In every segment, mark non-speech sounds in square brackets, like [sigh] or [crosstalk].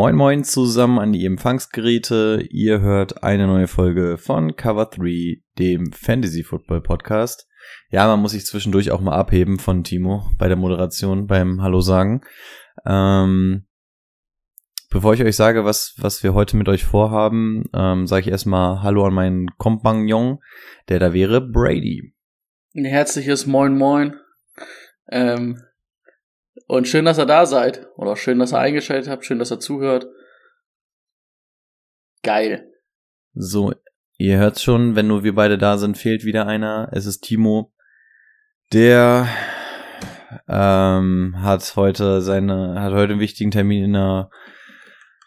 Moin moin zusammen an die Empfangsgeräte. Ihr hört eine neue Folge von Cover 3, dem Fantasy Football Podcast. Ja, man muss sich zwischendurch auch mal abheben von Timo bei der Moderation, beim Hallo sagen. Ähm, bevor ich euch sage, was, was wir heute mit euch vorhaben, ähm, sage ich erstmal Hallo an meinen Kompagnon, der da wäre, Brady. Ein herzliches Moin Moin. Ähm, und schön, dass ihr da seid. Oder schön, dass ihr eingeschaltet habt. Schön, dass ihr zuhört. Geil. So, ihr hört's schon, wenn nur wir beide da sind, fehlt wieder einer. Es ist Timo. Der ähm, hat heute seine, hat heute einen wichtigen Termin in der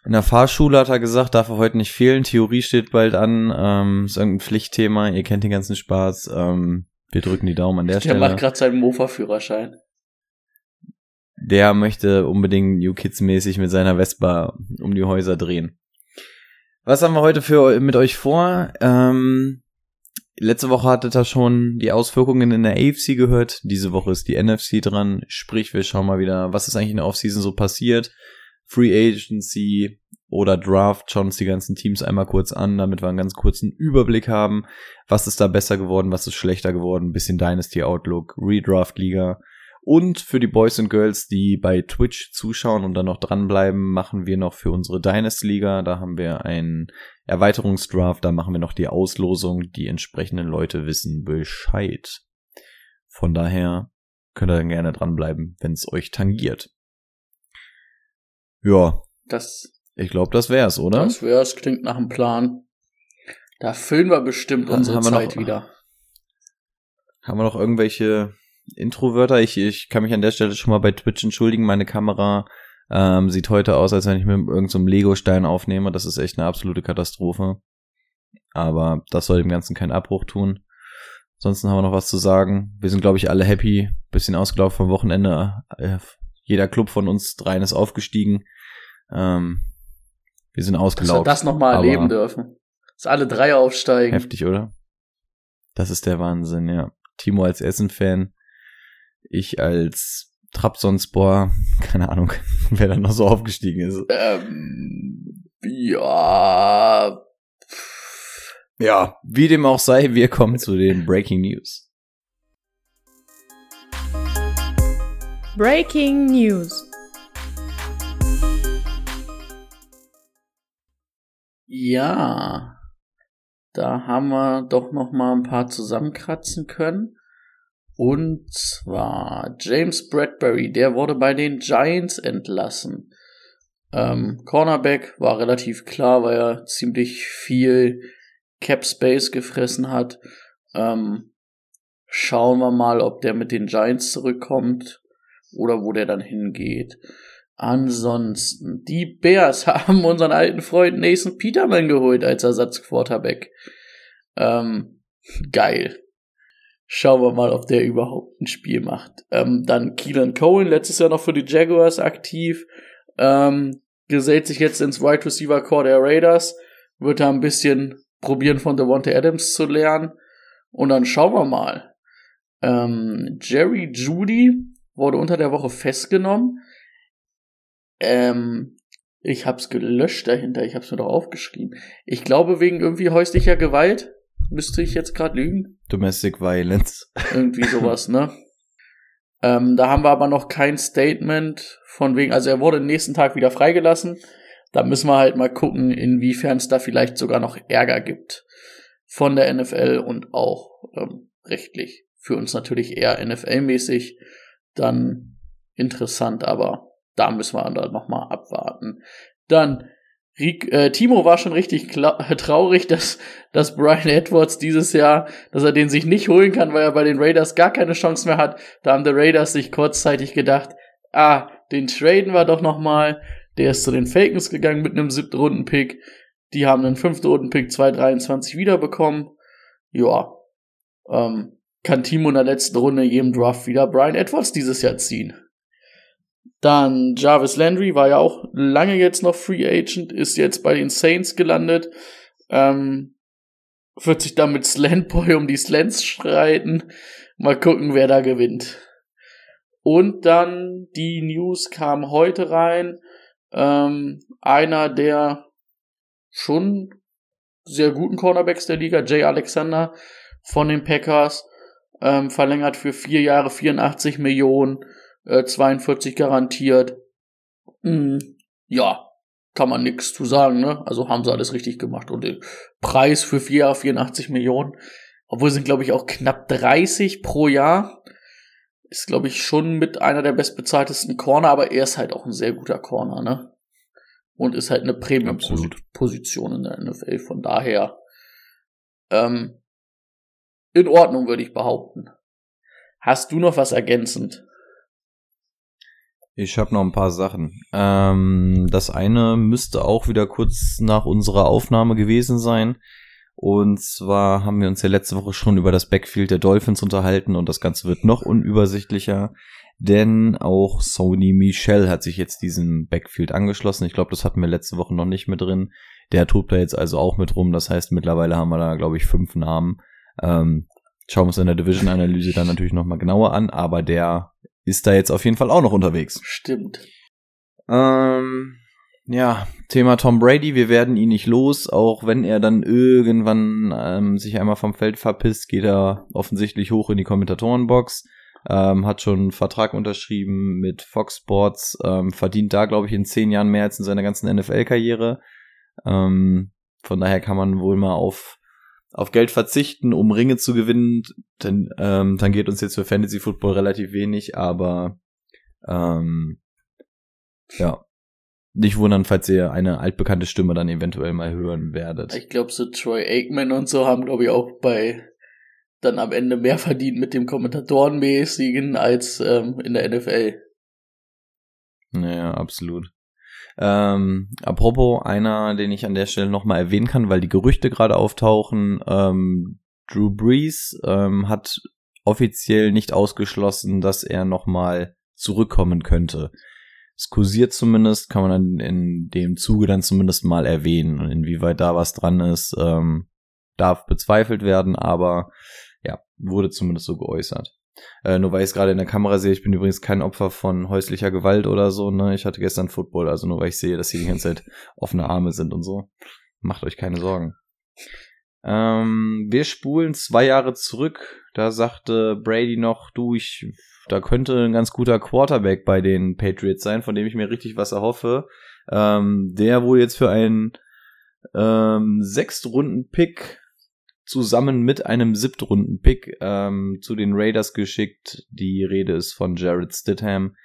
in der Fahrschule hat er gesagt, darf er heute nicht fehlen. Theorie steht bald an. Ähm, ist irgendein Pflichtthema. Ihr kennt den ganzen Spaß. Ähm, wir drücken die Daumen an der, Der Stelle. macht gerade seinen Mofa-Führerschein. Der möchte unbedingt New Kids mäßig mit seiner Vespa um die Häuser drehen. Was haben wir heute für mit euch vor? Ähm, letzte Woche hattet ihr schon die Auswirkungen in der AFC gehört. Diese Woche ist die NFC dran. Sprich, wir schauen mal wieder, was ist eigentlich in der Offseason so passiert. Free Agency oder Draft, schauen uns die ganzen Teams einmal kurz an, damit wir einen ganz kurzen Überblick haben. Was ist da besser geworden, was ist schlechter geworden, ein bisschen Dynasty Outlook, Redraft Liga. Und für die Boys und Girls, die bei Twitch zuschauen und dann noch dranbleiben, machen wir noch für unsere Dynasty Liga. Da haben wir einen Erweiterungsdraft, da machen wir noch die Auslosung. Die entsprechenden Leute wissen Bescheid. Von daher könnt ihr dann gerne dranbleiben, wenn es euch tangiert. Ja, Das, ich glaube, das wär's, oder? das wär's. Klingt nach einem Plan. Da füllen wir bestimmt unsere haben wir Zeit noch- wieder. Haben wir noch irgendwelche Introwörter? Ich, ich kann mich an der Stelle schon mal bei Twitch entschuldigen. Meine Kamera ähm, sieht heute aus, als wenn ich mit irgendeinem so Lego-Stein aufnehme. Das ist echt eine absolute Katastrophe. Aber das soll dem Ganzen keinen Abbruch tun. Ansonsten haben wir noch was zu sagen. Wir sind, glaube ich, alle happy. Bisschen ausgelaufen vom Wochenende. Äh, Jeder Club von uns dreien ist aufgestiegen. Ähm, wir sind Dass wir ausgelaufen. das nochmal erleben dürfen. Dass alle drei aufsteigen. Heftig, oder? Das ist der Wahnsinn, ja. Timo als Essen-Fan, ich als Trabzonspor, [laughs] keine Ahnung, [laughs] wer da noch so aufgestiegen ist. Ähm, ja. Ja, wie dem auch sei, wir kommen zu den Breaking News. Breaking News. Ja. Da haben wir doch noch mal ein paar zusammenkratzen können. Und zwar James Bradbury, der wurde bei den Giants entlassen. Ähm, Cornerback war relativ klar, weil er ziemlich viel Cap Space gefressen hat. Ähm, schauen wir mal, ob der mit den Giants zurückkommt oder wo der dann hingeht. Ansonsten, die Bears [laughs] haben unseren alten Freund Nathan Peterman geholt als Ersatzquarterback. Ähm, geil. Schauen wir mal, ob der überhaupt ein Spiel macht. Ähm, dann Keelan Cohen, letztes Jahr noch für die Jaguars aktiv. Ähm, gesellt sich jetzt ins Wide Receiver Core der Raiders. Wird da ein bisschen probieren von Devontae Adams zu lernen. Und dann schauen wir mal. Ähm, Jerry Judy wurde unter der Woche festgenommen. Ähm, ich hab's gelöscht dahinter. Ich hab's mir doch aufgeschrieben. Ich glaube wegen irgendwie häuslicher Gewalt. Müsste ich jetzt gerade lügen? Domestic Violence. Irgendwie [laughs] sowas, ne? Ähm, da haben wir aber noch kein Statement von wegen, also er wurde den nächsten Tag wieder freigelassen. Da müssen wir halt mal gucken, inwiefern es da vielleicht sogar noch Ärger gibt von der NFL und auch ähm, rechtlich. Für uns natürlich eher NFL-mäßig dann interessant, aber da müssen wir dann nochmal abwarten. Dann, Rick, äh, Timo war schon richtig kla- traurig, dass, dass Brian Edwards dieses Jahr, dass er den sich nicht holen kann, weil er bei den Raiders gar keine Chance mehr hat. Da haben die Raiders sich kurzzeitig gedacht, ah, den traden wir doch nochmal. Der ist zu den Falcons gegangen mit einem siebten Runden-Pick. Die haben einen fünften Runden-Pick 223 wiederbekommen. Ja, ähm, kann Timo in der letzten Runde jedem Draft wieder Brian Edwards dieses Jahr ziehen. Dann Jarvis Landry war ja auch lange jetzt noch Free Agent, ist jetzt bei den Saints gelandet. Ähm, wird sich dann mit Slantboy um die Slants streiten. Mal gucken, wer da gewinnt. Und dann die News kam heute rein. Ähm, einer der schon sehr guten Cornerbacks der Liga, Jay Alexander von den Packers, ähm, verlängert für vier Jahre 84 Millionen, äh, 42 garantiert. Mm, ja, kann man nichts zu sagen, ne? Also haben sie alles richtig gemacht. Und den Preis für vier Jahre 84 Millionen, obwohl sind, glaube ich, auch knapp 30 pro Jahr. Ist, glaube ich, schon mit einer der bestbezahltesten Corner, aber er ist halt auch ein sehr guter Corner, ne? Und ist halt eine Premium-Position in der NFL. Von daher, ähm, in Ordnung, würde ich behaupten. Hast du noch was ergänzend? Ich habe noch ein paar Sachen. Ähm, das eine müsste auch wieder kurz nach unserer Aufnahme gewesen sein. Und zwar haben wir uns ja letzte Woche schon über das Backfield der Dolphins unterhalten und das Ganze wird noch unübersichtlicher, denn auch Sony Michel hat sich jetzt diesem Backfield angeschlossen. Ich glaube, das hatten wir letzte Woche noch nicht mit drin. Der tut da jetzt also auch mit rum. Das heißt, mittlerweile haben wir da, glaube ich, fünf Namen. Ähm, schauen wir uns in der Division-Analyse dann natürlich nochmal genauer an, aber der ist da jetzt auf jeden Fall auch noch unterwegs. Stimmt. Ähm, ja, Thema Tom Brady, wir werden ihn nicht los, auch wenn er dann irgendwann ähm, sich einmal vom Feld verpisst, geht er offensichtlich hoch in die Kommentatorenbox, ähm, hat schon einen Vertrag unterschrieben mit Fox Sports, ähm, verdient da, glaube ich, in zehn Jahren mehr als in seiner ganzen NFL-Karriere. Ähm, von daher kann man wohl mal auf auf Geld verzichten, um Ringe zu gewinnen, dann, ähm, dann geht uns jetzt für Fantasy Football relativ wenig, aber ähm, ja, nicht wundern, falls ihr eine altbekannte Stimme dann eventuell mal hören werdet. Ich glaube, so Troy Aikman und so haben, glaube ich, auch bei dann am Ende mehr verdient mit dem Kommentatorenmäßigen als ähm, in der NFL. Naja, absolut. Ähm, apropos, einer, den ich an der Stelle nochmal erwähnen kann, weil die Gerüchte gerade auftauchen, ähm, Drew Brees ähm, hat offiziell nicht ausgeschlossen, dass er nochmal zurückkommen könnte. Es kursiert zumindest, kann man dann in dem Zuge dann zumindest mal erwähnen. Und inwieweit da was dran ist, ähm, darf bezweifelt werden, aber ja, wurde zumindest so geäußert. Äh, nur weil ich es gerade in der Kamera sehe, ich bin übrigens kein Opfer von häuslicher Gewalt oder so, ne? Ich hatte gestern Football, also nur weil ich sehe, dass hier die ganze Zeit [laughs] offene Arme sind und so. Macht euch keine Sorgen. Ähm, wir spulen zwei Jahre zurück. Da sagte Brady noch, du, ich, da könnte ein ganz guter Quarterback bei den Patriots sein, von dem ich mir richtig was erhoffe. Ähm, der wurde jetzt für einen ähm, Sechstrunden-Pick zusammen mit einem Siebtrunden-Pick ähm, zu den Raiders geschickt. Die Rede ist von Jared Stidham.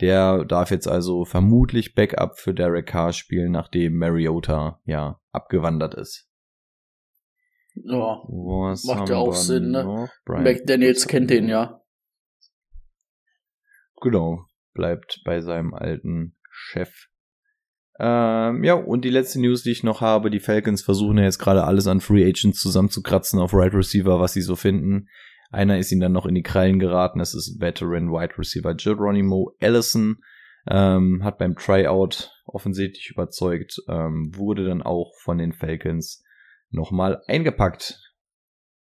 Der darf jetzt also vermutlich Backup für Derek Carr spielen, nachdem Mariota ja abgewandert ist. Ja, Was macht ja auch Sinn, ne? McDaniels kennt den ja. Genau, bleibt bei seinem alten Chef. Ähm, ja, und die letzte News, die ich noch habe, die Falcons versuchen ja jetzt gerade alles an Free Agents zusammenzukratzen auf Right Receiver, was sie so finden. Einer ist ihnen dann noch in die Krallen geraten, das ist Veteran Wide Receiver Geronimo Allison. Ähm, hat beim Tryout offensichtlich überzeugt, ähm, wurde dann auch von den Falcons nochmal eingepackt.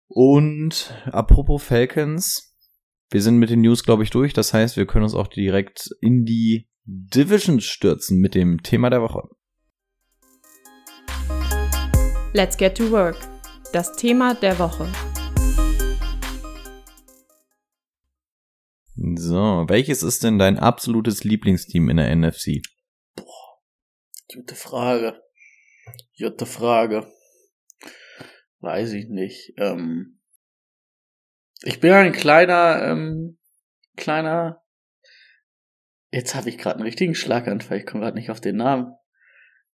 Und apropos Falcons, wir sind mit den News, glaube ich, durch. Das heißt, wir können uns auch direkt in die Division stürzen mit dem Thema der Woche. Let's get to work. Das Thema der Woche. So, welches ist denn dein absolutes Lieblingsteam in der NFC? Boah, gute Frage. Gute Frage. Weiß ich nicht. Ähm, ich bin ein kleiner, ähm, kleiner Jetzt habe ich gerade einen richtigen Schlaganfall. Ich komme gerade nicht auf den Namen.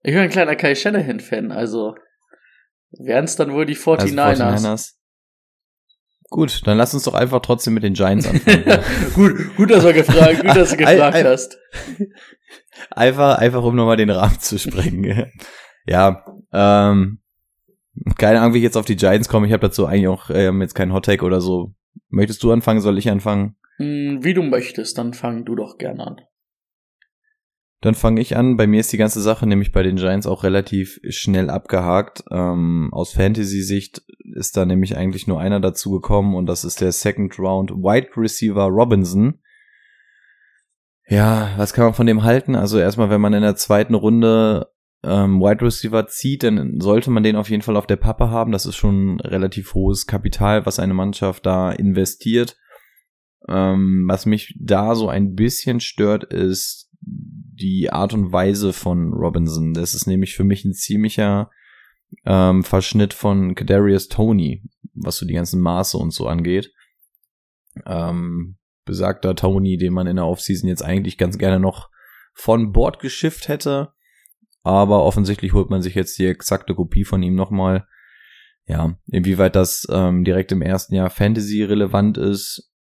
Ich bin ein kleiner Kai Shanahan-Fan, also wären es dann wohl die 49ers. Also 49ers. Gut, dann lass uns doch einfach trotzdem mit den Giants anfangen. [laughs] gut, gut, dass du gefragt, gut, dass du gefragt hast. einfach, einfach um nochmal den Rahmen zu sprengen. [laughs] ja, ähm, keine Ahnung, wie ich jetzt auf die Giants komme. Ich habe dazu eigentlich auch ähm, jetzt keinen Hot Take oder so. Möchtest du anfangen? Soll ich anfangen? Hm, wie du möchtest, dann fang du doch gerne an. Dann fange ich an. Bei mir ist die ganze Sache nämlich bei den Giants auch relativ schnell abgehakt. Ähm, aus Fantasy-Sicht ist da nämlich eigentlich nur einer dazu gekommen und das ist der Second Round Wide Receiver Robinson. Ja, was kann man von dem halten? Also erstmal, wenn man in der zweiten Runde ähm, Wide Receiver zieht, dann sollte man den auf jeden Fall auf der Pappe haben. Das ist schon relativ hohes Kapital, was eine Mannschaft da investiert. Ähm, was mich da so ein bisschen stört, ist die Art und Weise von Robinson. Das ist nämlich für mich ein ziemlicher ähm, Verschnitt von Kadarius Tony, was so die ganzen Maße und so angeht. Ähm, besagter Tony, den man in der Offseason jetzt eigentlich ganz gerne noch von Bord geschifft hätte. Aber offensichtlich holt man sich jetzt die exakte Kopie von ihm nochmal. Ja, inwieweit das ähm, direkt im ersten Jahr Fantasy relevant ist,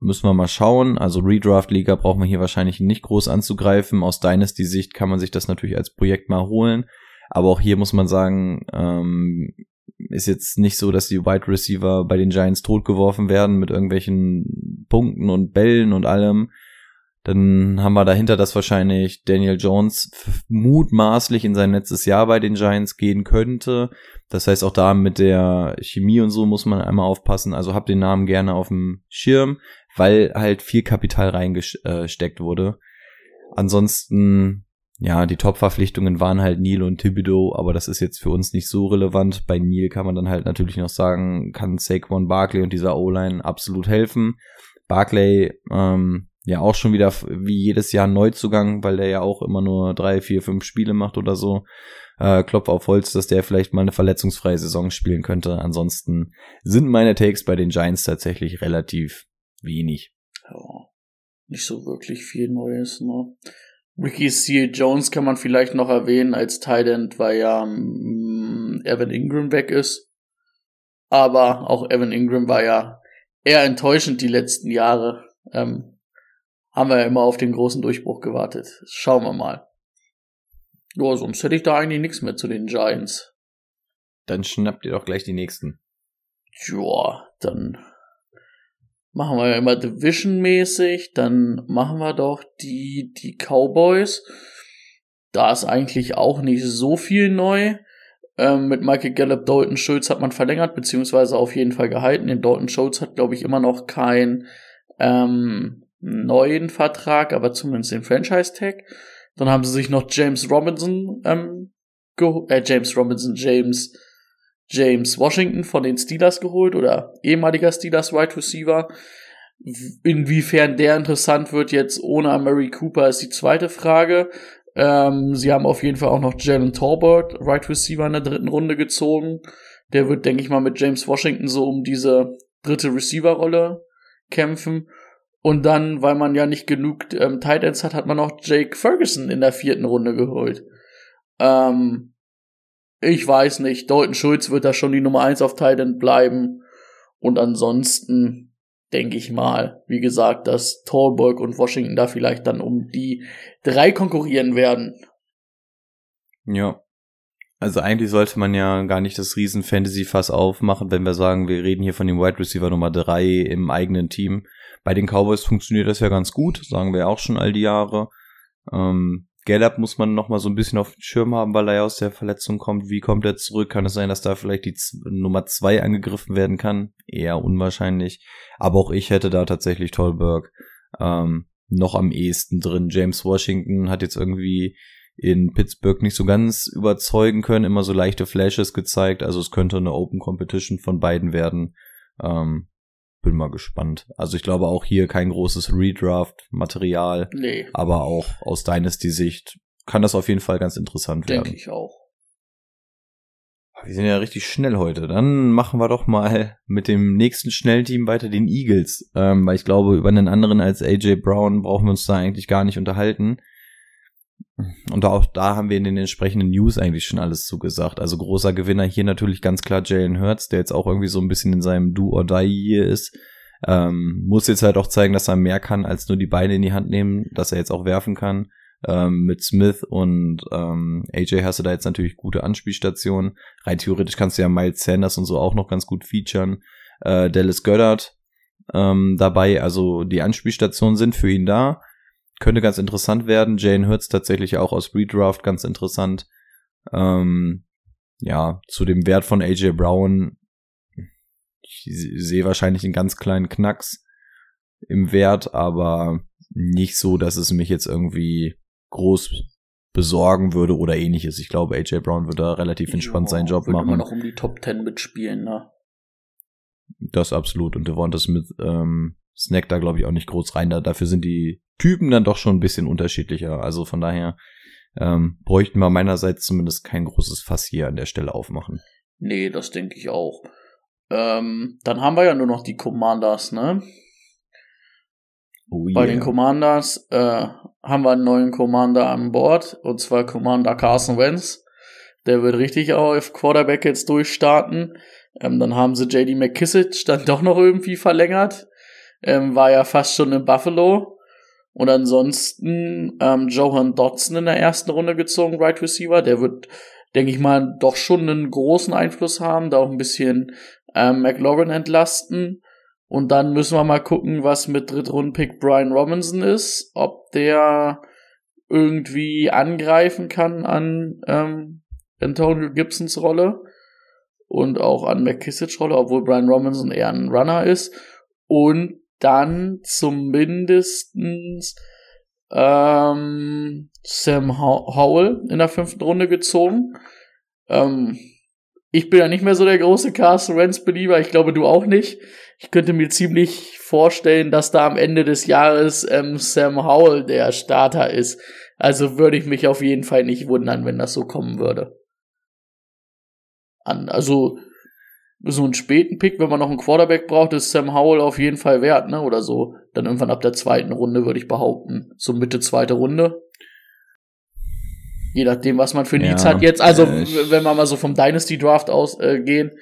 müssen wir mal schauen. Also Redraft-Liga braucht man hier wahrscheinlich nicht groß anzugreifen. Aus Dynasty-Sicht kann man sich das natürlich als Projekt mal holen. Aber auch hier muss man sagen, ähm, ist jetzt nicht so, dass die Wide Receiver bei den Giants totgeworfen werden mit irgendwelchen Punkten und Bällen und allem. Dann haben wir dahinter, dass wahrscheinlich Daniel Jones mutmaßlich in sein letztes Jahr bei den Giants gehen könnte. Das heißt, auch da mit der Chemie und so muss man einmal aufpassen. Also habt den Namen gerne auf dem Schirm, weil halt viel Kapital reingesteckt wurde. Ansonsten ja, die Top-Verpflichtungen waren halt Neil und Thibodeau, aber das ist jetzt für uns nicht so relevant. Bei Neil kann man dann halt natürlich noch sagen, kann Saquon Barkley und dieser O-Line absolut helfen. Barkley, ähm, ja auch schon wieder wie jedes Jahr Neuzugang, weil der ja auch immer nur drei, vier, fünf Spiele macht oder so. Äh, Klopf auf Holz, dass der vielleicht mal eine verletzungsfreie Saison spielen könnte. Ansonsten sind meine Takes bei den Giants tatsächlich relativ wenig. Ja, nicht so wirklich viel Neues, ne? Ricky Seal Jones kann man vielleicht noch erwähnen als Tight End, weil ja ähm, Evan Ingram weg ist. Aber auch Evan Ingram war ja eher enttäuschend die letzten Jahre. Ähm, haben wir ja immer auf den großen Durchbruch gewartet. Schauen wir mal. Ja, sonst hätte ich da eigentlich nichts mehr zu den Giants. Dann schnappt ihr doch gleich die nächsten. Ja, dann machen wir ja immer Division-mäßig, dann machen wir doch die, die Cowboys. Da ist eigentlich auch nicht so viel neu. Ähm, mit Michael Gallup, Dalton Schultz hat man verlängert, beziehungsweise auf jeden Fall gehalten. Den Dalton Schultz hat, glaube ich, immer noch keinen ähm, neuen Vertrag, aber zumindest den Franchise-Tag. Dann haben sie sich noch James Robinson, ähm, äh, James Robinson, James James Washington von den Steelers geholt oder ehemaliger Steelers Wide Receiver. Inwiefern der interessant wird jetzt ohne Mary Cooper ist die zweite Frage. Ähm, sie haben auf jeden Fall auch noch Jalen Torbert, Wide Receiver in der dritten Runde gezogen. Der wird, denke ich mal, mit James Washington so um diese dritte Receiver-Rolle kämpfen. Und dann, weil man ja nicht genug ähm, Tight Ends hat, hat man noch Jake Ferguson in der vierten Runde geholt. Ähm, ich weiß nicht. Dalton Schulz wird da schon die Nummer eins auf Titan bleiben. Und ansonsten denke ich mal, wie gesagt, dass Tallberg und Washington da vielleicht dann um die drei konkurrieren werden. Ja. Also eigentlich sollte man ja gar nicht das riesen Fantasy-Fass aufmachen, wenn wir sagen, wir reden hier von dem Wide Receiver Nummer drei im eigenen Team. Bei den Cowboys funktioniert das ja ganz gut, sagen wir auch schon all die Jahre. Ähm, Gallup muss man noch mal so ein bisschen auf den Schirm haben, weil er ja aus der Verletzung kommt. Wie kommt er zurück? Kann es sein, dass da vielleicht die Z Nummer zwei angegriffen werden kann? Eher unwahrscheinlich. Aber auch ich hätte da tatsächlich Tolberg ähm, noch am ehesten drin. James Washington hat jetzt irgendwie in Pittsburgh nicht so ganz überzeugen können, immer so leichte Flashes gezeigt. Also es könnte eine Open Competition von beiden werden. Ähm, bin mal gespannt. Also ich glaube auch hier kein großes Redraft-Material. Nee. Aber auch aus Dynasty-Sicht kann das auf jeden Fall ganz interessant werden. Denke ich auch. Wir sind ja richtig schnell heute. Dann machen wir doch mal mit dem nächsten Schnellteam weiter den Eagles. Ähm, weil ich glaube, über einen anderen als AJ Brown brauchen wir uns da eigentlich gar nicht unterhalten. Und auch da haben wir in den entsprechenden News eigentlich schon alles zugesagt. Also großer Gewinner hier natürlich ganz klar Jalen Hurts, der jetzt auch irgendwie so ein bisschen in seinem Do or Die hier ist. Ähm, muss jetzt halt auch zeigen, dass er mehr kann als nur die Beine in die Hand nehmen, dass er jetzt auch werfen kann. Ähm, mit Smith und ähm, AJ hast du da jetzt natürlich gute Anspielstationen. Rein theoretisch kannst du ja Miles Sanders und so auch noch ganz gut featuren. Äh, Dallas Goddard ähm, dabei, also die Anspielstationen sind für ihn da. Könnte ganz interessant werden. Jane Hurts tatsächlich auch aus Redraft ganz interessant. Ähm, ja, zu dem Wert von AJ Brown. Ich sehe wahrscheinlich einen ganz kleinen Knacks im Wert, aber nicht so, dass es mich jetzt irgendwie groß besorgen würde oder ähnliches. Ich glaube, AJ Brown würde da relativ entspannt ja, seinen Job machen. Immer noch um die Top 10 mitspielen, ne? Das absolut. Und Devonta Smith ähm, snackt da, glaube ich, auch nicht groß rein. Da, dafür sind die Typen dann doch schon ein bisschen unterschiedlicher. Also von daher ähm, bräuchten wir meinerseits zumindest kein großes Fass hier an der Stelle aufmachen. Nee, das denke ich auch. Ähm, dann haben wir ja nur noch die Commanders, ne? Oh yeah. Bei den Commanders äh, haben wir einen neuen Commander an Bord, und zwar Commander Carson Wentz. Der wird richtig auf Quarterback jetzt durchstarten. Ähm, dann haben sie JD McKissick dann doch noch irgendwie verlängert. Ähm, war ja fast schon in Buffalo. Und ansonsten ähm, Johan Dodson in der ersten Runde gezogen, Right Receiver. Der wird, denke ich mal, doch schon einen großen Einfluss haben, da auch ein bisschen ähm, McLaurin entlasten. Und dann müssen wir mal gucken, was mit Drittrundenpick Brian Robinson ist, ob der irgendwie angreifen kann an ähm, Antonio Gibsons Rolle und auch an McKissick Rolle, obwohl Brian Robinson eher ein Runner ist. Und dann zumindestens ähm, Sam Howell in der fünften Runde gezogen. Ähm, ich bin ja nicht mehr so der große Carson Wentz Belieber. Ich glaube, du auch nicht ich könnte mir ziemlich vorstellen, dass da am Ende des Jahres ähm, Sam Howell der Starter ist. Also würde ich mich auf jeden Fall nicht wundern, wenn das so kommen würde. An, also so einen späten Pick, wenn man noch einen Quarterback braucht, ist Sam Howell auf jeden Fall wert, ne? Oder so. Dann irgendwann ab der zweiten Runde, würde ich behaupten. So Mitte zweite Runde. Je nachdem, was man für Needs ja, hat jetzt. Also, äh, wenn wir mal so vom Dynasty Draft ausgehen, äh,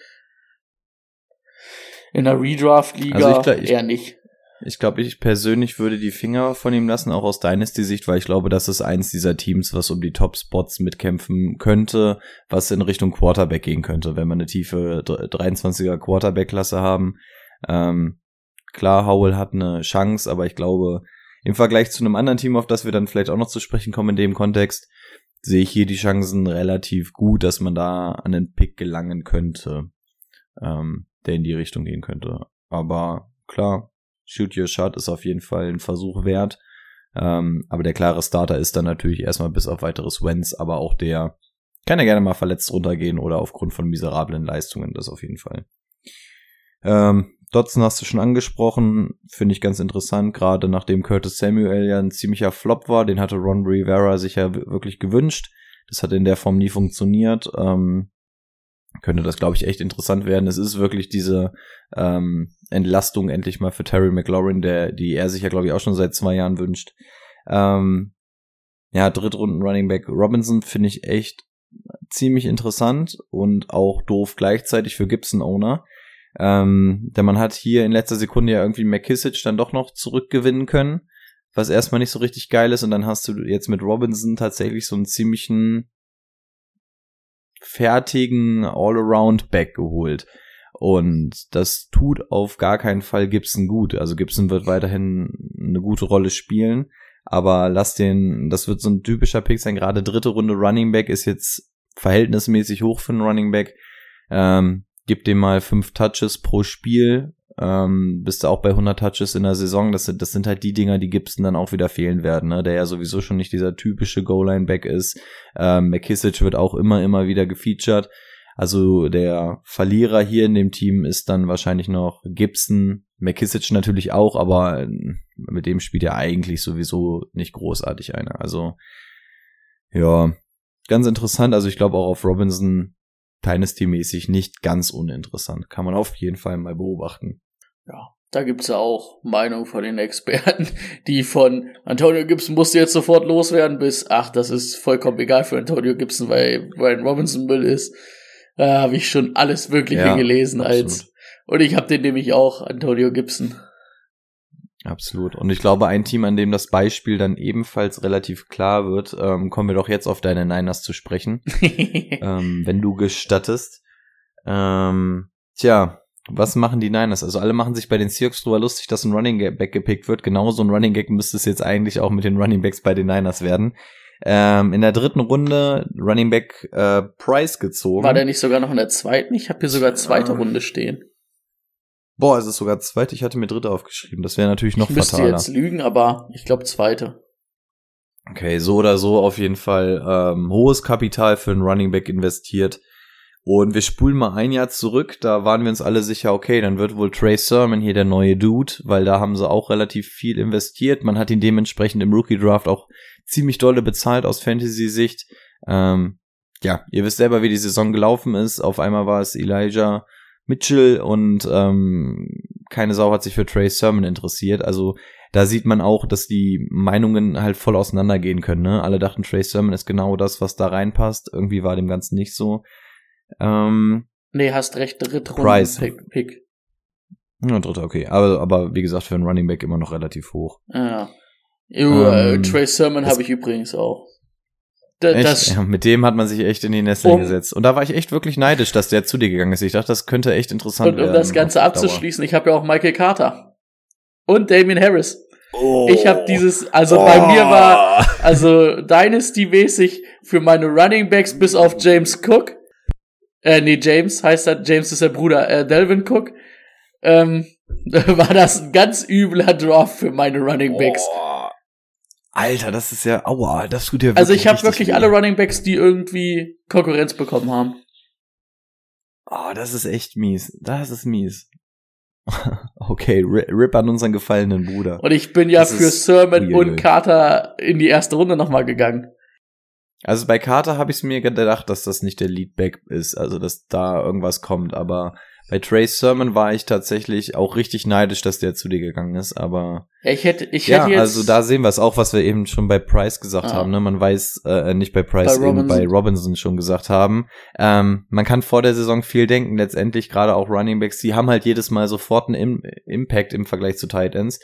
in der Redraft-Liga also eher nicht. Ich glaube, ich persönlich würde die Finger von ihm lassen, auch aus Dynasty-Sicht, weil ich glaube, das ist eins dieser Teams, was um die Top-Spots mitkämpfen könnte, was in Richtung Quarterback gehen könnte, wenn wir eine tiefe 23er Quarterback-Klasse haben. Ähm, klar, Howell hat eine Chance, aber ich glaube, im Vergleich zu einem anderen Team, auf das wir dann vielleicht auch noch zu sprechen kommen in dem Kontext, sehe ich hier die Chancen relativ gut, dass man da an den Pick gelangen könnte. Ähm, der in die Richtung gehen könnte. Aber klar, Shoot Your Shot ist auf jeden Fall ein Versuch wert. Ähm, aber der klare Starter ist dann natürlich erstmal bis auf weiteres Wenz, aber auch der kann ja gerne mal verletzt runtergehen oder aufgrund von miserablen Leistungen, das auf jeden Fall. Ähm, Dotson hast du schon angesprochen, finde ich ganz interessant, gerade nachdem Curtis Samuel ja ein ziemlicher Flop war, den hatte Ron Rivera sich ja wirklich gewünscht. Das hat in der Form nie funktioniert. Ähm, könnte das, glaube ich, echt interessant werden. Es ist wirklich diese ähm, Entlastung endlich mal für Terry McLaurin, der, die er sich ja, glaube ich, auch schon seit zwei Jahren wünscht. Ähm, ja, Drittrunden Running Back Robinson finde ich echt ziemlich interessant und auch doof gleichzeitig für Gibson-Owner. Ähm, denn man hat hier in letzter Sekunde ja irgendwie McKissick dann doch noch zurückgewinnen können, was erstmal nicht so richtig geil ist. Und dann hast du jetzt mit Robinson tatsächlich so einen ziemlichen fertigen All-Around-Back geholt. Und das tut auf gar keinen Fall Gibson gut. Also Gibson wird weiterhin eine gute Rolle spielen. Aber lass den, das wird so ein typischer Pick sein. Gerade dritte Runde Running Back ist jetzt verhältnismäßig hoch für einen Running Back. Ähm, gib dem mal fünf Touches pro Spiel ähm, bist du auch bei 100 Touches in der Saison. Das sind, das sind halt die Dinger, die Gibson dann auch wieder fehlen werden, ne? der ja sowieso schon nicht dieser typische Goal-Line-Back ist. Ähm, McKissick wird auch immer, immer wieder gefeatured. Also der Verlierer hier in dem Team ist dann wahrscheinlich noch Gibson, McKissick natürlich auch, aber ähm, mit dem spielt er eigentlich sowieso nicht großartig einer. Also ja, ganz interessant. Also ich glaube auch auf Robinson Dynasty-mäßig nicht ganz uninteressant. Kann man auf jeden Fall mal beobachten ja, da gibt's ja auch Meinungen von den Experten, [laughs] die von Antonio Gibson musste jetzt sofort loswerden bis, ach, das ist vollkommen egal für Antonio Gibson, weil Brian Robinson Müll ist. Da habe ich schon alles Mögliche ja, gelesen absolut. als. Und ich habe den nämlich auch, Antonio Gibson. Absolut. Und ich glaube, ein Team, an dem das Beispiel dann ebenfalls relativ klar wird, ähm, kommen wir doch jetzt auf deine Niners zu sprechen, [laughs] ähm, wenn du gestattest. Ähm, tja, was machen die Niners? Also alle machen sich bei den Seahawks drüber lustig, dass ein Running Back gepickt wird. Genauso ein Running Back müsste es jetzt eigentlich auch mit den Running Backs bei den Niners werden. Ähm, in der dritten Runde Running Back äh, Price gezogen. War der nicht sogar noch in der zweiten? Ich habe hier sogar zweite Ähm, Runde stehen. Boah, es ist sogar zweite. Ich hatte mir dritte aufgeschrieben. Das wäre natürlich noch ich müsste fataler. jetzt lügen, aber ich glaube zweite. Okay, so oder so auf jeden Fall ähm, hohes Kapital für einen Running Back investiert. Und wir spulen mal ein Jahr zurück, da waren wir uns alle sicher, okay, dann wird wohl Trey Sermon hier der neue Dude, weil da haben sie auch relativ viel investiert. Man hat ihn dementsprechend im Rookie Draft auch ziemlich dolle bezahlt aus Fantasy-Sicht. Ähm, ja, ihr wisst selber, wie die Saison gelaufen ist. Auf einmal war es Elijah Mitchell und ähm, keine Sau hat sich für Trey Sermon interessiert. Also da sieht man auch, dass die Meinungen halt voll auseinandergehen können. Ne? Alle dachten, Trey Sermon ist genau das, was da reinpasst. Irgendwie war dem Ganzen nicht so. Ähm, Nee, hast recht, dritte Runde Price. Pick. Pick. ja, dritter, okay. Aber, aber wie gesagt, für einen Running Back immer noch relativ hoch. Ja. Jo, äh, Ähm, Trey Sermon das- habe ich übrigens auch. Da, Echt? das, ja, mit dem hat man sich echt in die Nesseln Um- gesetzt. Und da war ich echt wirklich neidisch, dass der zu dir gegangen ist. Ich dachte, das könnte echt interessant und um werden. das Ganze auf Dauer. abzuschließen, ich habe ja auch Michael Carter. Und Damien Harris. Oh. Ich habe dieses, also bei mir war, also Dynasty-mäßig für meine Running Backs bis auf James Cook, äh, nee, James heißt er, James ist der Bruder, äh, Delvin Cook, ähm, [laughs] war das ein ganz übler Draft für meine Running Backs. Oh. Alter, das ist ja, aua, das tut ja wirklich also ich habe wirklich weh. alle Running Backs, die irgendwie Konkurrenz bekommen haben. Oh, das ist echt mies. Das ist mies. [laughs] okay, ri- Rip an unseren gefallenen Bruder. Und ich bin ja Das für Sermon und Carter in die erste Runde nochmal gegangen. Also bei Carter habe ich mir gedacht, dass das nicht der Leadback ist, also dass da irgendwas kommt, aber bei Trey Sermon war ich tatsächlich auch richtig neidisch, dass der zu dir gegangen ist, aber ich hätte, ich ja, hätte jetzt. also da sehen wir es auch, was wir eben schon bei Price gesagt Ah. haben, ne? Man weiß, äh, nicht bei Price, Bei eben Robinson. bei Robinson schon gesagt haben. Ähm, man kann vor der Saison viel denken, letztendlich gerade auch Running Backs, die haben halt jedes Mal sofort einen Im Impact im Vergleich zu Tight Ends.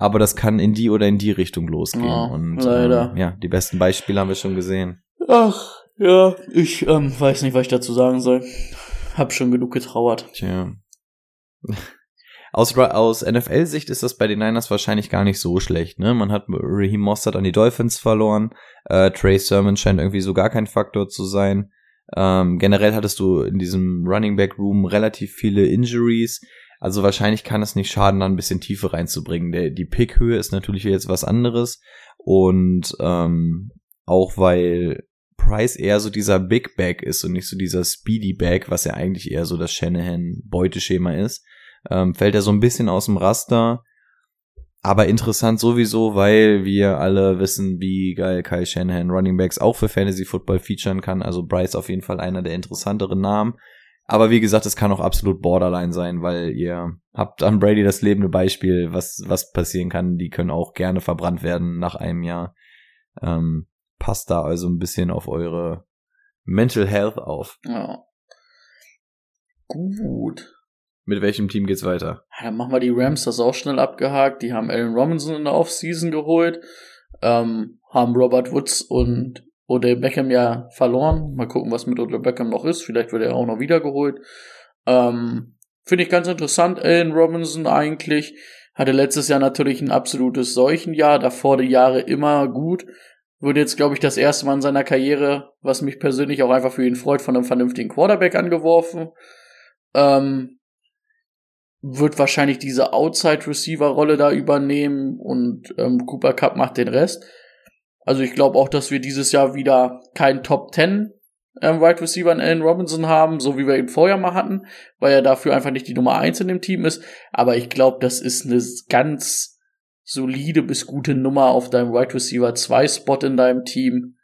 Aber das kann in die oder in die Richtung losgehen. Ja, und leider. Ähm, ja, die besten Beispiele haben wir schon gesehen. Ach, ja, ich ähm, weiß nicht, was ich dazu sagen soll. Hab schon genug getrauert. Tja. Aus, aus NFL-Sicht ist das bei den Niners wahrscheinlich gar nicht so schlecht. Ne? Man hat Raheem Mostert an die Dolphins verloren. Äh, Trey Sermon scheint irgendwie so gar kein Faktor zu sein. Ähm, generell hattest du in diesem Running Back Room relativ viele Injuries. Also wahrscheinlich kann es nicht schaden, da ein bisschen Tiefe reinzubringen. Der, die Pickhöhe ist natürlich jetzt was anderes. Und ähm, auch weil Price eher so dieser Big Bag ist und nicht so dieser Speedy Bag, was ja eigentlich eher so das Shanahan-Beuteschema ist, ähm, fällt er so ein bisschen aus dem Raster. Aber interessant sowieso, weil wir alle wissen, wie geil Kyle Shanahan Running Backs auch für Fantasy Football featuren kann. Also Bryce auf jeden Fall einer der interessanteren Namen. Aber wie gesagt, es kann auch absolut Borderline sein, weil ihr habt an Brady das lebende Beispiel, was, was passieren kann. Die können auch gerne verbrannt werden nach einem Jahr. Ähm, passt da also ein bisschen auf eure Mental Health auf. Ja. Gut. Mit welchem Team geht's weiter? Dann machen wir die Rams das auch schnell abgehakt. Die haben Allen Robinson in der Offseason geholt, ähm, haben Robert Woods und Odell Beckham ja verloren. Mal gucken, was mit Odell Beckham noch ist. Vielleicht wird er auch noch wiedergeholt. Ähm, Finde ich ganz interessant. Allen Robinson eigentlich hatte letztes Jahr natürlich ein absolutes Seuchenjahr. Davor die Jahre immer gut. Wurde jetzt, glaube ich, das erste Mal in seiner Karriere, was mich persönlich auch einfach für ihn freut, von einem vernünftigen Quarterback angeworfen. Ähm, wird wahrscheinlich diese Outside-Receiver-Rolle da übernehmen und ähm, Cooper Cup macht den Rest. Also ich glaube auch, dass wir dieses Jahr wieder keinen Top 10 ähm, Wide Receiver in Allen Robinson haben, so wie wir ihn vorher mal hatten, weil er dafür einfach nicht die Nummer 1 in dem Team ist. Aber ich glaube, das ist eine ganz solide bis gute Nummer auf deinem Wide Receiver 2 Spot in deinem Team.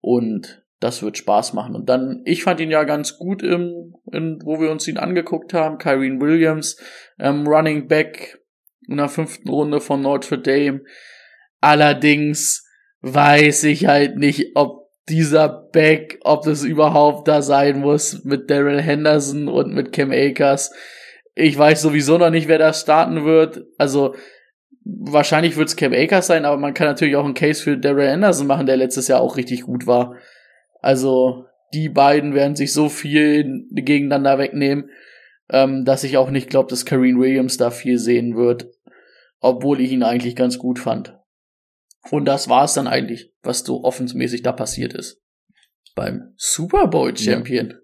Und das wird Spaß machen. Und dann, ich fand ihn ja ganz gut im, in, wo wir uns ihn angeguckt haben. Kyrene Williams, ähm, Running Back in der fünften Runde von Notre Dame. Allerdings weiß ich halt nicht, ob dieser Back, ob das überhaupt da sein muss mit Daryl Henderson und mit Cam Akers. Ich weiß sowieso noch nicht, wer da starten wird. Also, wahrscheinlich wird es Cam Akers sein, aber man kann natürlich auch einen Case für Daryl Anderson machen, der letztes Jahr auch richtig gut war. Also die beiden werden sich so viel gegeneinander wegnehmen, ähm, dass ich auch nicht glaube, dass Kareen Williams da viel sehen wird, obwohl ich ihn eigentlich ganz gut fand. Und das war es dann eigentlich, was so offensmäßig da passiert ist. Beim Super Bowl Champion. Ja.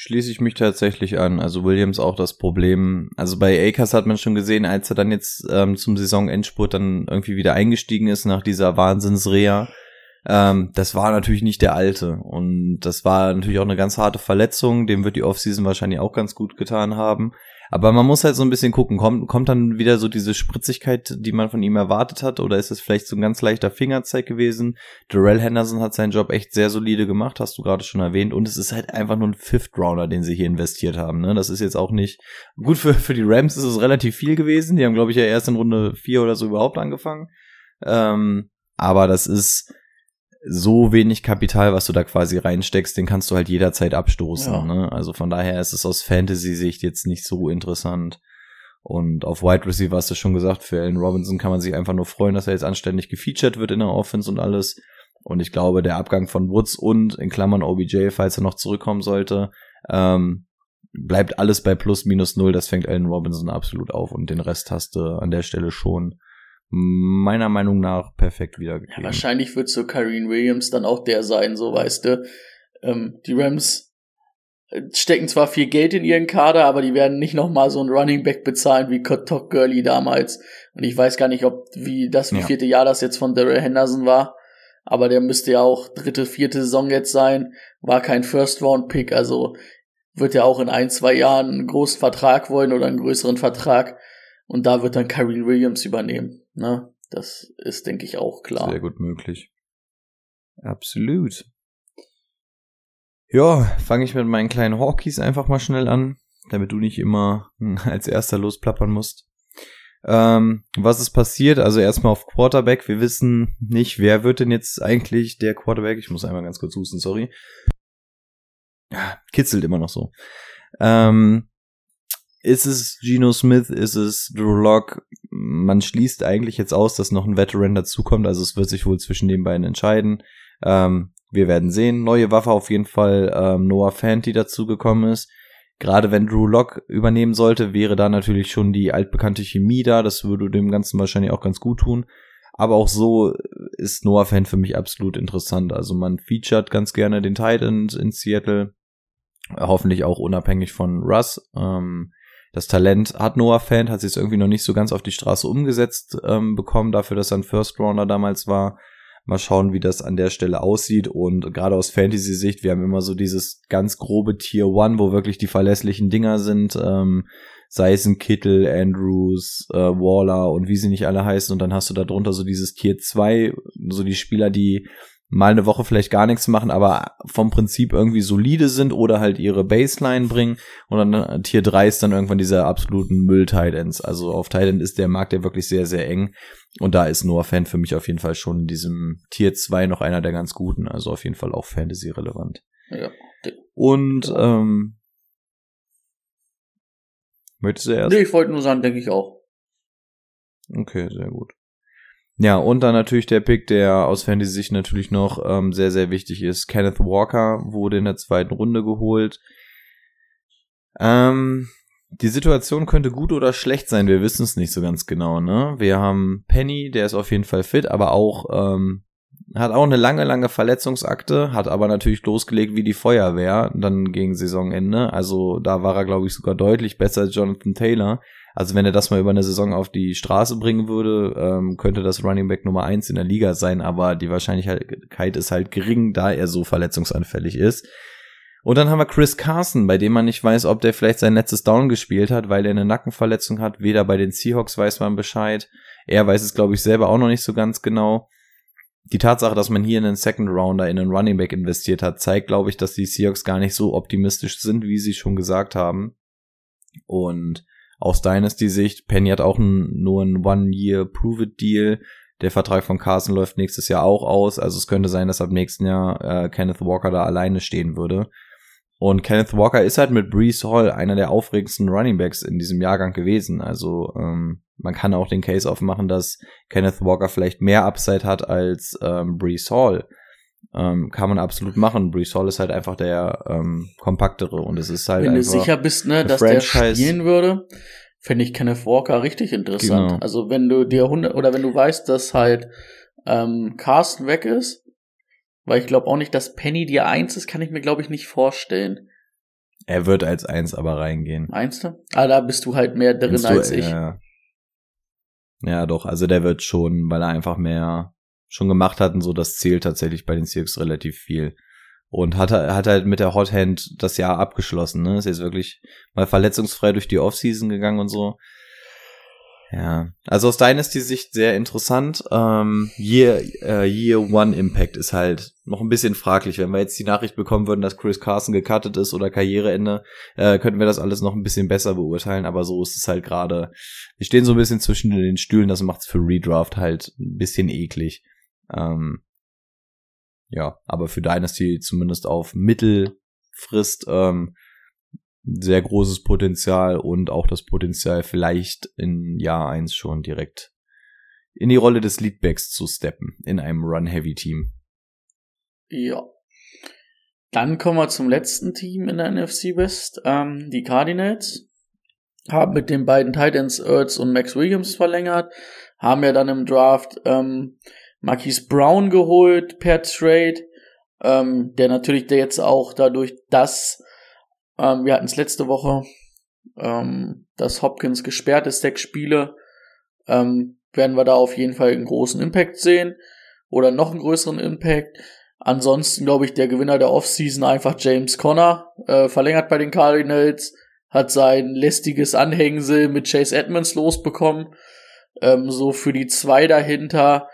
Schließe ich mich tatsächlich an. Also Williams auch das Problem. Also bei Akers hat man schon gesehen, als er dann jetzt ähm, zum Saisonendspurt dann irgendwie wieder eingestiegen ist nach dieser Wahnsinnsreha. Ähm, das war natürlich nicht der alte. Und das war natürlich auch eine ganz harte Verletzung. Dem wird die Offseason wahrscheinlich auch ganz gut getan haben. Aber man muss halt so ein bisschen gucken, kommt, kommt dann wieder so diese Spritzigkeit, die man von ihm erwartet hat, oder ist es vielleicht so ein ganz leichter Fingerzeig gewesen? Darrell Henderson hat seinen Job echt sehr solide gemacht, hast du gerade schon erwähnt, und es ist halt einfach nur ein Fifth Rounder, den sie hier investiert haben. Ne? Das ist jetzt auch nicht gut für, für die Rams ist es relativ viel gewesen. Die haben, glaube ich, ja erst in Runde vier oder so überhaupt angefangen. Ähm, aber das ist so wenig Kapital, was du da quasi reinsteckst, den kannst du halt jederzeit abstoßen. Ja. Ne? Also von daher ist es aus Fantasy-Sicht jetzt nicht so interessant. Und auf Wide Receiver hast du schon gesagt, für Allen Robinson kann man sich einfach nur freuen, dass er jetzt anständig gefeatured wird in der Offense und alles. Und ich glaube, der Abgang von Woods und in Klammern OBJ, falls er noch zurückkommen sollte, ähm, bleibt alles bei plus minus null. Das fängt Allen Robinson absolut auf und den Rest hast du an der Stelle schon meiner Meinung nach perfekt wiedergegeben. Ja, wahrscheinlich wird so Kareen Williams dann auch der sein, so weißt du. Ähm, die Rams äh, stecken zwar viel Geld in ihren Kader, aber die werden nicht nochmal so einen Running Back bezahlen wie Top Gurley damals. Und ich weiß gar nicht, ob wie das wie vierte Jahr das jetzt von Daryl Henderson war. Aber der müsste ja auch dritte, vierte Saison jetzt sein. War kein First Round Pick, also wird er auch in ein, zwei Jahren einen großen Vertrag wollen oder einen größeren Vertrag. Und da wird dann Kyrene Williams übernehmen. Ne? Das ist, denke ich, auch klar. Sehr gut möglich. Absolut. Ja, fange ich mit meinen kleinen Hawkies einfach mal schnell an, damit du nicht immer [laughs] als erster losplappern musst. Ähm, was ist passiert? Also erstmal auf Quarterback. Wir wissen nicht, wer wird denn jetzt eigentlich der Quarterback. Ich muss einmal ganz kurz husten, sorry. Kitzelt immer noch so. Ähm, ist es Geno Smith, ist es Drew Lock? Man schließt eigentlich jetzt aus, dass noch ein Veteran dazukommt, also es wird sich wohl zwischen den beiden entscheiden. Ähm, wir werden sehen. Neue Waffe auf jeden Fall ähm, Noah die dazugekommen ist. Gerade wenn Drew Lock übernehmen sollte, wäre da natürlich schon die altbekannte Chemie da. Das würde dem Ganzen wahrscheinlich auch ganz gut tun. Aber auch so ist Noah Fan für mich absolut interessant. Also man featured ganz gerne den Titans in Seattle. Hoffentlich auch unabhängig von Russ. Ähm, das Talent hat Noah Fan, hat sich irgendwie noch nicht so ganz auf die Straße umgesetzt ähm, bekommen, dafür, dass er ein First Rounder damals war. Mal schauen, wie das an der Stelle aussieht. Und gerade aus Fantasy-Sicht, wir haben immer so dieses ganz grobe Tier One, wo wirklich die verlässlichen Dinger sind. Ähm, sei es ein Kittel, Andrews, äh, Waller und wie sie nicht alle heißen. Und dann hast du da drunter so dieses Tier 2, so die Spieler, die mal eine Woche vielleicht gar nichts machen, aber vom Prinzip irgendwie solide sind oder halt ihre Baseline bringen. Und dann äh, Tier 3 ist dann irgendwann dieser absoluten Müll-Titans. Also auf Titan ist der Markt ja wirklich sehr, sehr eng. Und da ist Noah Fan für mich auf jeden Fall schon in diesem Tier 2 noch einer der ganz guten. Also auf jeden Fall auch Fantasy-relevant. Ja. Und, ähm, Möchtest du erst? Nee, ich wollte nur sagen, denke ich auch. Okay, sehr gut. Ja, und dann natürlich der Pick, der aus Fantasy-Sicht natürlich noch ähm, sehr, sehr wichtig ist. Kenneth Walker wurde in der zweiten Runde geholt. Ähm, die Situation könnte gut oder schlecht sein, wir wissen es nicht so ganz genau, ne? Wir haben Penny, der ist auf jeden Fall fit, aber auch, ähm, hat auch eine lange, lange Verletzungsakte, hat aber natürlich losgelegt wie die Feuerwehr, dann gegen Saisonende. Also da war er, glaube ich, sogar deutlich besser als Jonathan Taylor. Also wenn er das mal über eine Saison auf die Straße bringen würde, ähm, könnte das Running Back Nummer eins in der Liga sein, aber die Wahrscheinlichkeit ist halt gering, da er so verletzungsanfällig ist. Und dann haben wir Chris Carson, bei dem man nicht weiß, ob der vielleicht sein letztes Down gespielt hat, weil er eine Nackenverletzung hat. Weder bei den Seahawks weiß man Bescheid. Er weiß es, glaube ich, selber auch noch nicht so ganz genau. Die Tatsache, dass man hier in einen Second Rounder in einen Running Back investiert hat, zeigt, glaube ich, dass die Seahawks gar nicht so optimistisch sind, wie sie schon gesagt haben. Und aus Dynasty-Sicht, Penny hat auch ein, nur ein One-Year-Prove-It-Deal. Der Vertrag von Carson läuft nächstes Jahr auch aus. Also es könnte sein, dass ab nächsten Jahr äh, Kenneth Walker da alleine stehen würde. Und Kenneth Walker ist halt mit Brees Hall einer der aufregendsten Running Backs in diesem Jahrgang gewesen. Also ähm, man kann auch den Case aufmachen, dass Kenneth Walker vielleicht mehr Upside hat als ähm, Brees Hall. Ähm, kann man absolut machen. Brees Hall ist halt einfach der ähm, kompaktere und es ist halt Wenn du einfach sicher bist, ne, dass Franchise- der spielen würde, fände ich Kenneth Walker richtig interessant. Genau. Also wenn du dir 100 oder wenn du weißt, dass halt ähm, Carsten weg ist, weil ich glaube auch nicht, dass Penny dir eins ist, kann ich mir glaube ich nicht vorstellen. er wird als eins aber reingehen. Meinst du? Ah, da bist du halt mehr drin du, als ich. Ja. ja, doch, also der wird schon, weil er einfach mehr schon gemacht hat und so, das zählt tatsächlich bei den Seahawks relativ viel. Und hat, hat halt mit der Hot Hand das Jahr abgeschlossen, ne? Ist jetzt wirklich mal verletzungsfrei durch die Offseason gegangen und so. Ja, also aus Dynasty-Sicht sehr interessant. Ähm, Year, äh, Year One Impact ist halt noch ein bisschen fraglich. Wenn wir jetzt die Nachricht bekommen würden, dass Chris Carson gecuttet ist oder Karriereende, äh, könnten wir das alles noch ein bisschen besser beurteilen. Aber so ist es halt gerade. Wir stehen so ein bisschen zwischen den Stühlen. Das macht's für Redraft halt ein bisschen eklig. Ähm, ja, aber für Dynasty zumindest auf Mittelfrist ähm, sehr großes Potenzial und auch das Potenzial vielleicht in Jahr eins schon direkt in die Rolle des Leadbacks zu steppen in einem Run-Heavy-Team. Ja. Dann kommen wir zum letzten Team in der NFC West. Ähm, die Cardinals haben mit den beiden Titans Ertz und Max Williams verlängert, haben ja dann im Draft ähm, Marquise Brown geholt per Trade, ähm, der natürlich der jetzt auch dadurch, dass ähm, wir hatten es letzte Woche, ähm, dass Hopkins gesperrt ist, sechs Spiele, ähm, werden wir da auf jeden Fall einen großen Impact sehen oder noch einen größeren Impact. Ansonsten glaube ich, der Gewinner der Offseason einfach James Conner, äh, verlängert bei den Cardinals, hat sein lästiges Anhängsel mit Chase Edmonds losbekommen. Ähm, so für die zwei dahinter.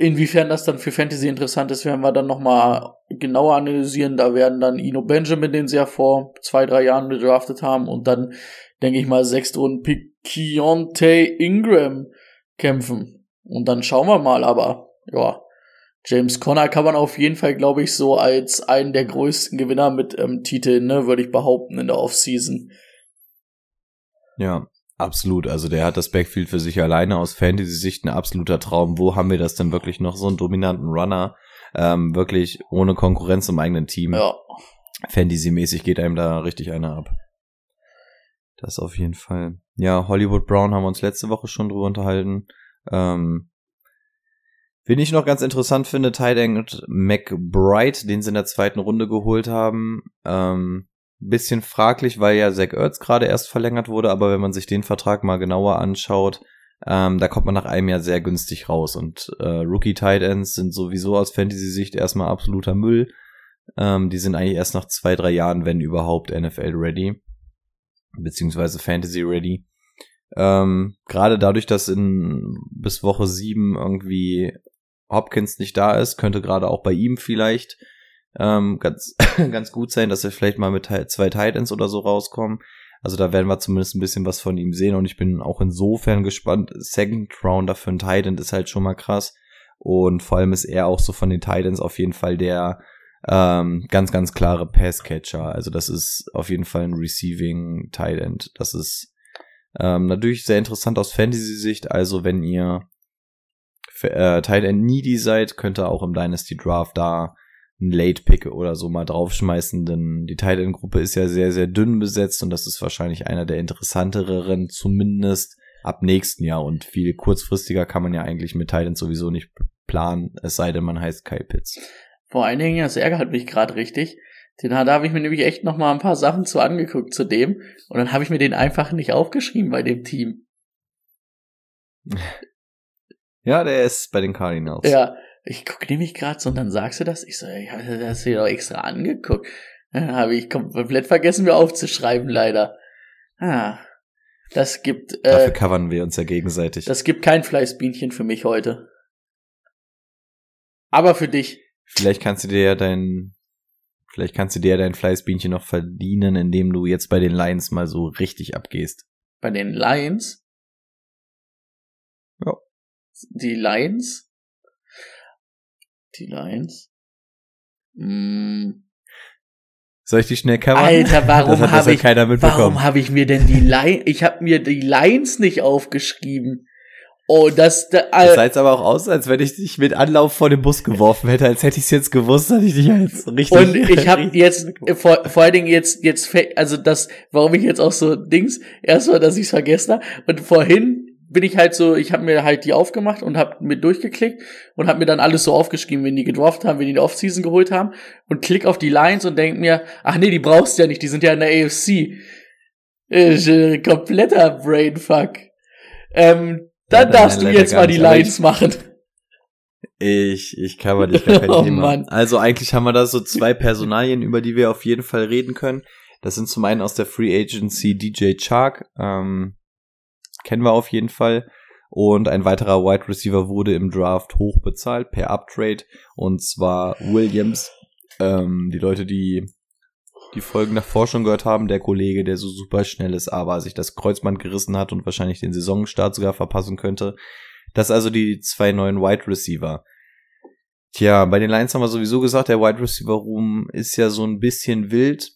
Inwiefern das dann für Fantasy interessant ist, werden wir dann nochmal genauer analysieren. Da werden dann Ino Benjamin, den sie ja vor zwei, drei Jahren gedraftet haben, und dann, denke ich mal, sechste Runden Pick Keontae Ingram kämpfen. Und dann schauen wir mal, aber ja, James Conner kann man auf jeden Fall, glaube ich, so als einen der größten Gewinner mit ähm, Titeln, ne, würde ich behaupten, in der Offseason. Ja, absolut. Also der hat das Backfield für sich alleine aus Fantasy-Sicht ein absoluter Traum. Wo haben wir das denn wirklich noch? So einen dominanten Runner, ähm, wirklich ohne Konkurrenz im eigenen Team. Ja, Fantasy-mäßig geht einem da richtig einer ab. Das auf jeden Fall. Ja, Hollywood Brown haben wir uns letzte Woche schon drüber unterhalten. Ähm, wen ich noch ganz interessant finde, Tight End McBride, den sie in der zweiten Runde geholt haben. Ähm, bisschen fraglich, weil ja Zach Ertz gerade erst verlängert wurde, aber wenn man sich den Vertrag mal genauer anschaut, ähm, da kommt man nach einem Jahr sehr günstig raus. Und äh, Rookie Tight Ends sind sowieso aus Fantasy-Sicht erstmal absoluter Müll. Ähm, die sind eigentlich erst nach zwei, drei Jahren, wenn überhaupt, NFL ready. Beziehungsweise Fantasy ready. Ähm, Gerade dadurch, dass in bis Woche sieben irgendwie Hopkins nicht da ist, könnte gerade auch bei ihm vielleicht ähm, ganz, [laughs] ganz gut sein, dass er vielleicht mal mit zwei Titans oder so rauskommen. Also da werden wir zumindest ein bisschen was von ihm sehen und ich bin auch insofern gespannt. Second Rounder für einen Titan ist halt schon mal krass. Und vor allem ist er auch so von den Titans auf jeden Fall der ähm, ganz, ganz klare Passcatcher. Also das ist auf jeden Fall ein Receiving Tight End. Das ist ähm, natürlich sehr interessant aus Fantasy-Sicht. Also wenn ihr äh, Tight End needy seid, könnt ihr auch im Dynasty Draft da einen Late Pick oder so mal draufschmeißen, denn die Tight End Gruppe ist ja sehr, sehr dünn besetzt und das ist wahrscheinlich einer der interessanteren, zumindest ab nächsten Jahr und viel kurzfristiger kann man ja eigentlich mit Tight End sowieso nicht planen, es sei denn, man heißt Kyle Pitts. vor allen Dingen, das ärgert mich gerade richtig. Den, da habe ich mir nämlich echt noch mal ein paar Sachen zu angeguckt zu dem und dann habe ich mir den einfach nicht aufgeschrieben bei dem Team. [laughs] Ja, der ist bei den Cardinals. Ja, ich gucke nämlich gerade so und dann sagst du das. Ich so, ich habe das hier doch extra angeguckt. Dann habe ich komplett vergessen, mir aufzuschreiben, leider. Ah, das gibt, Dafür äh, covern wir uns ja gegenseitig. das gibt kein Fleißbienchen für mich heute. Aber für dich. Vielleicht kannst du dir ja dein, vielleicht kannst du dir ja dein Fleißbienchen noch verdienen, indem du jetzt bei den Lions mal so richtig abgehst. Bei den Lions. Ja. Die Lions. Die Lions. Mm, Soll ich die schnell covern? Alter, warum habe ich, keiner mitbekommen. warum habe ich mir denn die Line, ich habe mir die Lines nicht aufgeschrieben. Oh, das, da, Das sah jetzt aber auch aus, als wenn ich dich mit Anlauf vor den Bus geworfen hätte, als hätte ich es jetzt gewusst, dass ich dich jetzt richtig. Und ich habe [laughs] jetzt vor, vor allen Dingen jetzt jetzt also das, warum ich jetzt auch so Dings erstmal, dass ich es vergessen habe und vorhin bin ich halt so, ich habe mir halt die aufgemacht und habe mir durchgeklickt und habe mir dann alles so aufgeschrieben, wenn die gedraft haben, wenn die die Offseason geholt haben und klick auf die Lines und denk mir, ach nee, die brauchst du ja nicht, die sind ja in der AFC. Ist, äh, kompletter Brainfuck. Ähm, Ja, dann dann darfst du jetzt mal die Lines machen. Ich, ich cover dich gar [laughs] kein Oh, Thema. Mann. Also eigentlich haben wir da so zwei Personalien, über die wir auf jeden Fall reden können. Das sind zum einen aus der Free Agency DJ Chark, ähm, kennen wir auf jeden Fall. Und ein weiterer Wide Receiver wurde im Draft hochbezahlt per Uptrade. Und zwar Williams. Ähm, die Leute, die die Folgen davor schon gehört haben, der Kollege, der so super schnell ist, aber sich das Kreuzband gerissen hat und wahrscheinlich den Saisonstart sogar verpassen könnte. Das also die zwei neuen Wide Receiver. Tja, bei den Lions haben wir sowieso gesagt, der Wide Receiver Room ist ja so ein bisschen wild.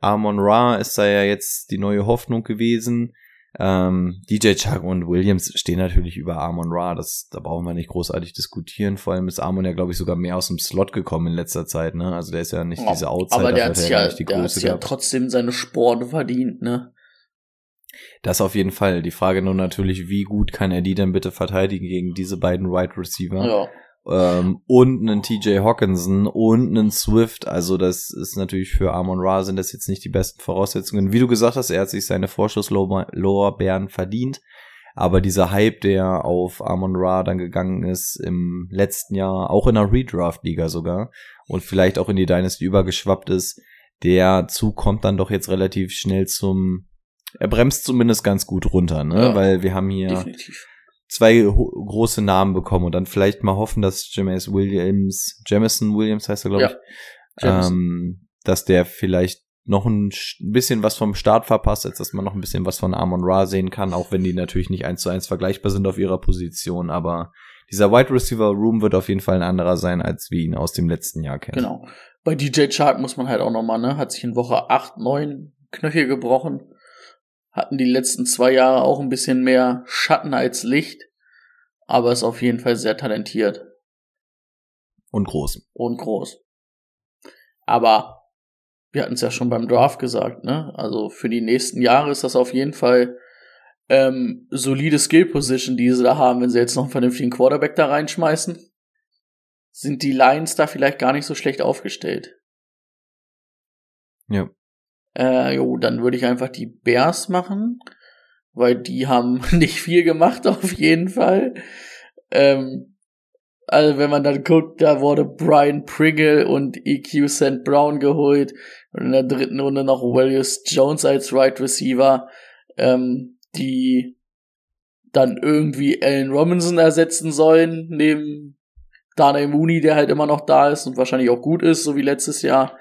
Amon Ra ist da ja jetzt die neue Hoffnung gewesen. Ähm, DJ Chuck und Williams stehen natürlich über Amon Ra. Das, da brauchen wir nicht großartig diskutieren. Vor allem ist Amon ja, glaube ich, sogar mehr aus dem Slot gekommen in letzter Zeit. Ne? Also der ist ja nicht dieser Outsider. Aber der hat hat ja, der hat's ja trotzdem seine Sporen verdient, ne? Das auf jeden Fall. Die Frage nur natürlich, wie gut kann er die denn bitte verteidigen gegen diese beiden Wide Receiver? Ja. Ähm, und einen TJ Hawkinson und einen Swift. Also das ist natürlich für Amon Ra sind das jetzt nicht die besten Voraussetzungen. Wie du gesagt hast, er hat sich seine Vorschusslorbeeren verdient. Aber dieser Hype, der auf Amon Ra dann gegangen ist im letzten Jahr, auch in der Redraft-Liga sogar, und vielleicht auch in die Dynasty übergeschwappt ist, der Zug kommt dann doch jetzt relativ schnell zum, er bremst zumindest ganz gut runter, ne? Ja. Weil wir haben hier Definitiv. Zwei große Namen bekommen und dann vielleicht mal hoffen, dass Jameis Williams, Jamison Williams heißt er, glaube ich, ähm, dass der vielleicht noch ein sch- bisschen was vom Start verpasst, als dass man noch ein bisschen was von Amon Ra sehen kann, auch wenn die natürlich nicht eins zu eins vergleichbar sind auf ihrer Position, aber dieser Wide Receiver Room wird auf jeden Fall ein anderer sein, als wir ihn aus dem letzten Jahr kennen. Genau. Bei DJ Chark muss man halt auch nochmal, ne? Hat sich in Woche 8, 9 Knöchel gebrochen. Hatten die letzten zwei Jahre auch ein bisschen mehr Schatten als Licht. Aber ist auf jeden Fall sehr talentiert Und groß. und groß. Aber wir hatten es ja schon beim Draft gesagt, ne? Also für die nächsten Jahre ist das auf jeden Fall ähm, solide Skill Position, die sie da haben, wenn sie jetzt noch einen vernünftigen Quarterback da reinschmeißen. Sind die Lions da vielleicht gar nicht so schlecht aufgestellt? Ja. Äh, jo, dann würde ich einfach die Bears machen, weil die haben [laughs] nicht viel gemacht, auf jeden Fall. Ähm, also wenn man dann guckt, da wurde Brian Pringle und EQ St. Brown geholt und in der dritten Runde noch Willius Jones als Right Receiver, ähm, die dann irgendwie Allen Robinson ersetzen sollen, neben Daniel Mooney, der halt immer noch da ist und wahrscheinlich auch gut ist, so wie letztes Jahr.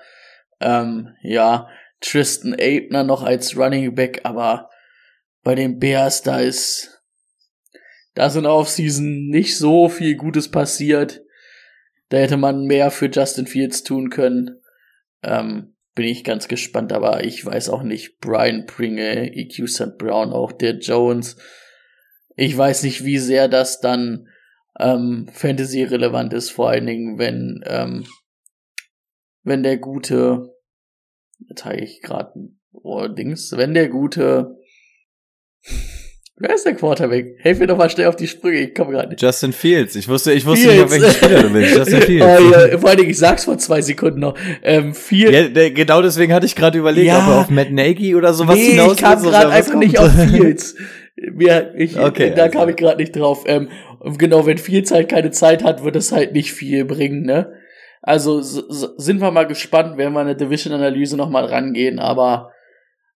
Ähm, ja, Tristan Aitner noch als Running Back, aber bei den Bears, da ist, da ist in der Offseason nicht so viel Gutes passiert. Da hätte man mehr für Justin Fields tun können. Ähm, bin ich ganz gespannt, aber ich weiß auch nicht. Brian Pringle, EQ St. Brown, auch der Jones. Ich weiß nicht, wie sehr das dann ähm, Fantasy relevant ist, vor allen Dingen, wenn, ähm, wenn der gute, habe ich gerade oh, Dings, wenn der gute, wer ist der Quarterback? Helf mir doch mal schnell auf die Sprünge, ich komme gerade nicht. Justin Fields. Ich wusste, ich wusste nicht, auf welchen Spieler du willst. [laughs] Justin Fields. oh, ja, vor allen Dingen, ich sag's vor zwei Sekunden noch. Ähm, viel, Ja, genau deswegen hatte ich gerade überlegt, Ja. ob er auf Matt Nagy oder sowas nee, hinaus ich kam gerade einfach nicht kommt. auf Fields. Mir, ich, Okay, da also. kam ich gerade nicht drauf. Ähm, genau, wenn Fields halt keine Zeit hat, wird es halt nicht viel bringen, ne? Also sind wir mal gespannt, wenn wir eine Division-Analyse nochmal rangehen, aber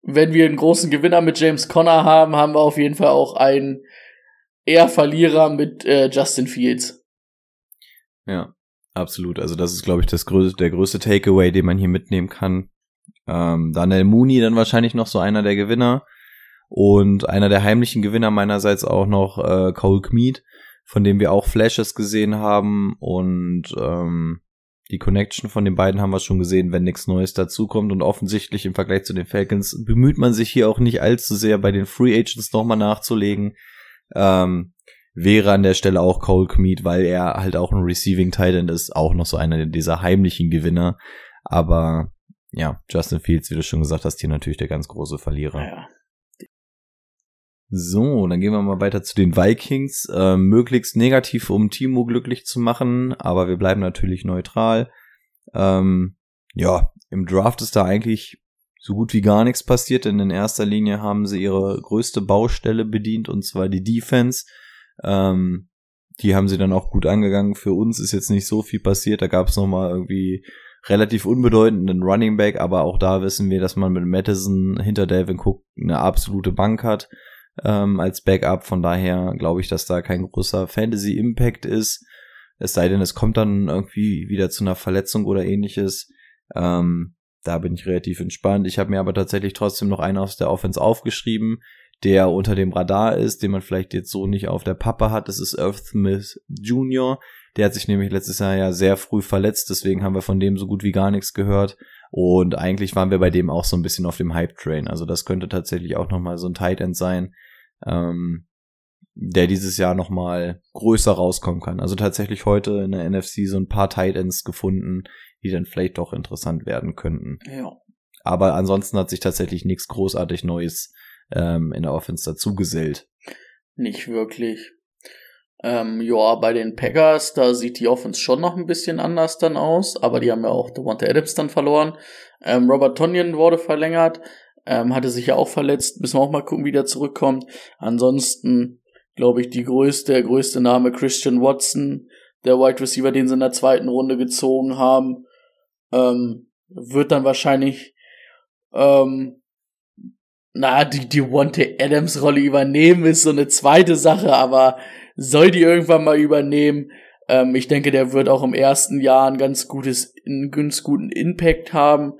wenn wir einen großen Gewinner mit James Conner haben, haben wir auf jeden Fall auch einen eher Verlierer mit äh, Justin Fields. Ja, absolut. Also das ist, glaube ich, das größte, der größte Takeaway, den man hier mitnehmen kann. Ähm, Daniel Mooney dann wahrscheinlich noch so einer der Gewinner. Und einer der heimlichen Gewinner meinerseits auch noch äh, Cole Kmead, von dem wir auch Flashes gesehen haben. Und ähm, die Connection von den beiden haben wir schon gesehen, wenn nichts Neues dazukommt. Und offensichtlich im Vergleich zu den Falcons bemüht man sich hier auch nicht allzu sehr bei den Free Agents nochmal nachzulegen. Ähm, wäre an der Stelle auch Cole Kmeet, weil er halt auch ein Receiving Titan ist, auch noch so einer dieser heimlichen Gewinner. Aber ja, Justin Fields, wie du schon gesagt hast, hier natürlich der ganz große Verlierer. Ja. So, dann gehen wir mal weiter zu den Vikings. Äh, möglichst negativ, um Timo glücklich zu machen, aber wir bleiben natürlich neutral. Ähm, ja, im Draft ist da eigentlich so gut wie gar nichts passiert, denn in erster Linie haben sie ihre größte Baustelle bedient, und zwar die Defense. Ähm, die haben sie dann auch gut angegangen. Für uns ist jetzt nicht so viel passiert. Da gab es nochmal irgendwie relativ unbedeutenden Running Back, aber auch da wissen wir, dass man mit Madison hinter Delvin Cook eine absolute Bank hat ähm, als Backup. Von daher glaube ich, dass da kein großer Fantasy-Impact ist. Es sei denn, es kommt dann irgendwie wieder zu einer Verletzung oder ähnliches. Ähm, da bin ich relativ entspannt. Ich habe mir aber tatsächlich trotzdem noch einen aus der Offense aufgeschrieben, der unter dem Radar ist, den man vielleicht jetzt so nicht auf der Pappe hat. Das ist Earth Smith Jr. Der hat sich nämlich letztes Jahr ja sehr früh verletzt, deswegen haben wir von dem so gut wie gar nichts gehört. Und eigentlich waren wir bei dem auch so ein bisschen auf dem Hype-Train. Also das könnte tatsächlich auch nochmal so ein Tight End sein, ähm, der dieses Jahr nochmal größer rauskommen kann. Also tatsächlich heute in der NFC so ein paar Tight Ends gefunden, die dann vielleicht doch interessant werden könnten. Ja. Aber ansonsten hat sich tatsächlich nichts großartig Neues ähm, in der Offense dazugesellt. Nicht wirklich. Ähm, ja, bei den Packers, da sieht die Offense schon noch ein bisschen anders dann aus, aber die haben ja auch Devonta Adams dann verloren. Ähm, Robert Tonyan wurde verlängert, ähm, hatte sich ja auch verletzt, müssen wir auch mal gucken, wie der zurückkommt. Ansonsten, glaube ich, die größte, der größte Name Christian Watson, der Wide Receiver, den sie in der zweiten Runde gezogen haben, ähm, wird dann wahrscheinlich ähm, na, die, die Wante Adams Rolle übernehmen ist so eine zweite Sache, aber soll die irgendwann mal übernehmen. Ähm, ich denke, der wird auch im ersten Jahr ein ganz gutes, einen ganz guten Impact haben.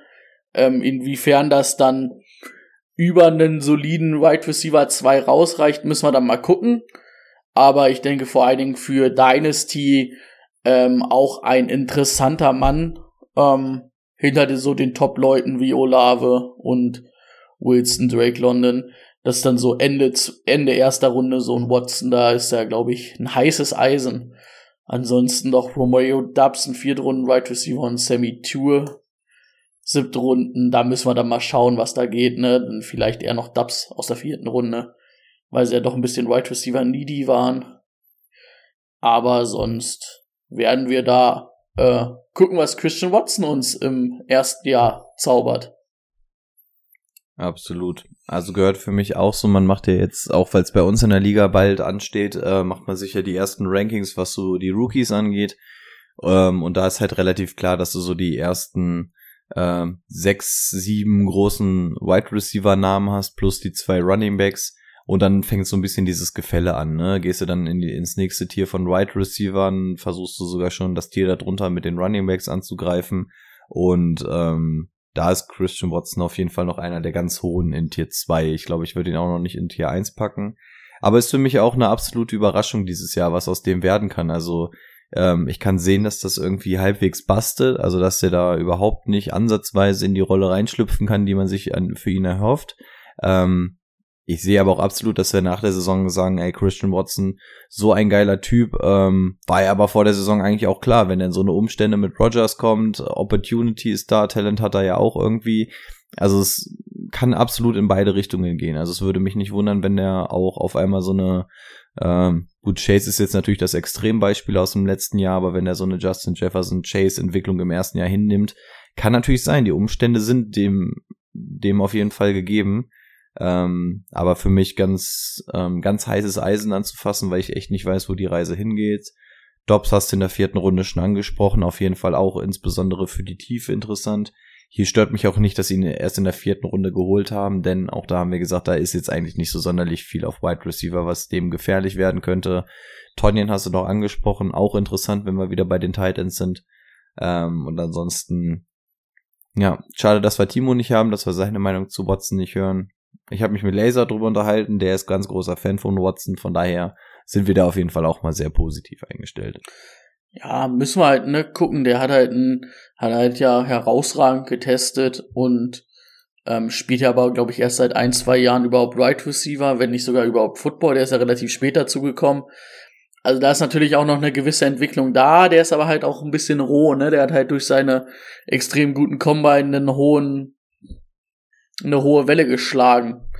Ähm, inwiefern das dann über einen soliden Wide Receiver 2 rausreicht, müssen wir dann mal gucken. Aber ich denke vor allen Dingen für Dynasty ähm, auch ein interessanter Mann ähm, hinter so den Top-Leuten wie Olave und Wilson, Drake London das dann so Ende, Ende erster Runde so ein Watson da ist ja, glaube ich, ein heißes Eisen. Ansonsten noch Romeo Dubs, ein Viertrunden Right Receiver und Sammy Tour. Siebte Runden, da müssen wir dann mal schauen, was da geht, ne? Dann vielleicht eher noch Dubs aus der vierten Runde, weil sie ja doch ein bisschen Right Receiver needy waren. Aber sonst werden wir da äh, gucken, was Christian Watson uns im ersten Jahr zaubert. Absolut. Also gehört für mich auch so, man macht ja jetzt, auch weil es bei uns in der Liga bald ansteht, äh, macht man sicher die ersten Rankings, was so die Rookies angeht. Ähm, und da ist halt relativ klar, dass du so die ersten äh, sechs, sieben großen Wide Receiver Namen hast, plus die zwei Running Backs. Und dann fängt so ein bisschen dieses Gefälle an, ne? Gehst du dann in die, ins nächste Tier von Wide Receivern, versuchst du sogar schon das Tier darunter mit den Running Backs anzugreifen. Und ähm, da ist Christian Watson auf jeden Fall noch einer der ganz hohen in Tier 2. Ich glaube, ich würde ihn auch noch nicht in Tier 1 packen. Aber ist für mich auch eine absolute Überraschung dieses Jahr, was aus dem werden kann. Also ähm, ich kann sehen, dass das irgendwie halbwegs bastet, also dass er da überhaupt nicht ansatzweise in die Rolle reinschlüpfen kann, die man sich an, für ihn erhofft. Ähm, ich sehe aber auch absolut, dass wir nach der Saison sagen, ey, Christian Watson, so ein geiler Typ, ähm, war ja aber vor der Saison eigentlich auch klar, wenn er in so eine Umstände mit Rogers kommt, Opportunity ist da, Talent hat er ja auch irgendwie. Also es kann absolut in beide Richtungen gehen. Also es würde mich nicht wundern, wenn der auch auf einmal so eine, ähm, gut, Chase ist jetzt natürlich das Extrembeispiel aus dem letzten Jahr, aber wenn er so eine Justin Jefferson Chase Entwicklung im ersten Jahr hinnimmt, kann natürlich sein, die Umstände sind dem, dem auf jeden Fall gegeben. Ähm, aber für mich ganz, ähm, ganz heißes Eisen anzufassen, weil ich echt nicht weiß, wo die Reise hingeht. Dobbs hast du in der vierten Runde schon angesprochen, auf jeden Fall auch insbesondere für die Tiefe interessant. Hier stört mich auch nicht, dass sie ihn erst in der vierten Runde geholt haben, denn auch da haben wir gesagt, da ist jetzt eigentlich nicht so sonderlich viel auf Wide Receiver, was dem gefährlich werden könnte. Tonyan hast du noch angesprochen, auch interessant, wenn wir wieder bei den Titans sind. Ähm, und ansonsten, ja, schade, dass wir Timo nicht haben, dass wir seine Meinung zu Watson nicht hören. Ich habe mich mit Laser drüber unterhalten, der ist ganz großer Fan von Watson, von daher sind wir da auf jeden Fall auch mal sehr positiv eingestellt. Ja, müssen wir halt, ne, gucken. Der hat halt ein, hat halt ja herausragend getestet und ähm, spielt ja aber, glaube ich, erst seit ein, zwei Jahren überhaupt Right Receiver, wenn nicht sogar überhaupt Football. Der ist ja relativ spät dazugekommen. Also da ist natürlich auch noch eine gewisse Entwicklung da. Der ist aber halt auch ein bisschen roh, ne? Der hat halt durch seine extrem guten Combine einen hohen, eine hohe Welle geschlagen.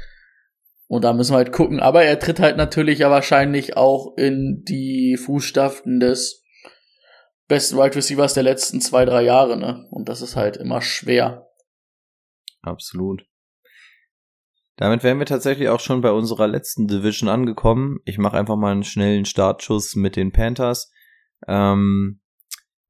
Und da müssen wir halt gucken. Aber er tritt halt natürlich ja wahrscheinlich auch in die Fußstapfen des besten Wide Receivers der letzten zwei, drei Jahre, ne? Und das ist halt immer schwer. Absolut. Damit wären wir tatsächlich auch schon bei unserer letzten Division angekommen. Ich mache einfach mal einen schnellen Startschuss mit den Panthers. Ähm,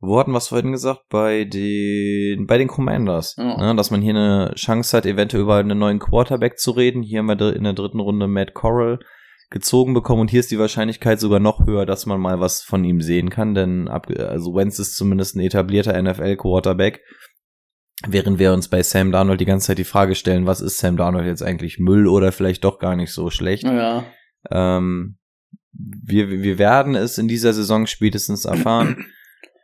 wo hatten wir es vorhin gesagt? Bei den, bei den Commanders. Ja. Ne, dass man hier eine Chance hat, eventuell über einen neuen Quarterback zu reden. Hier haben wir in der dritten Runde Matt Corral gezogen bekommen und hier ist die Wahrscheinlichkeit sogar noch höher, dass man mal was von ihm sehen kann, denn ab, also Wentz ist zumindest ein etablierter NFL-Quarterback Während wir uns bei Sam Darnold die ganze Zeit die Frage stellen, was ist Sam Darnold jetzt eigentlich Müll oder vielleicht doch gar nicht so schlecht. Ja. Ähm, wir, wir werden es in dieser Saison spätestens erfahren.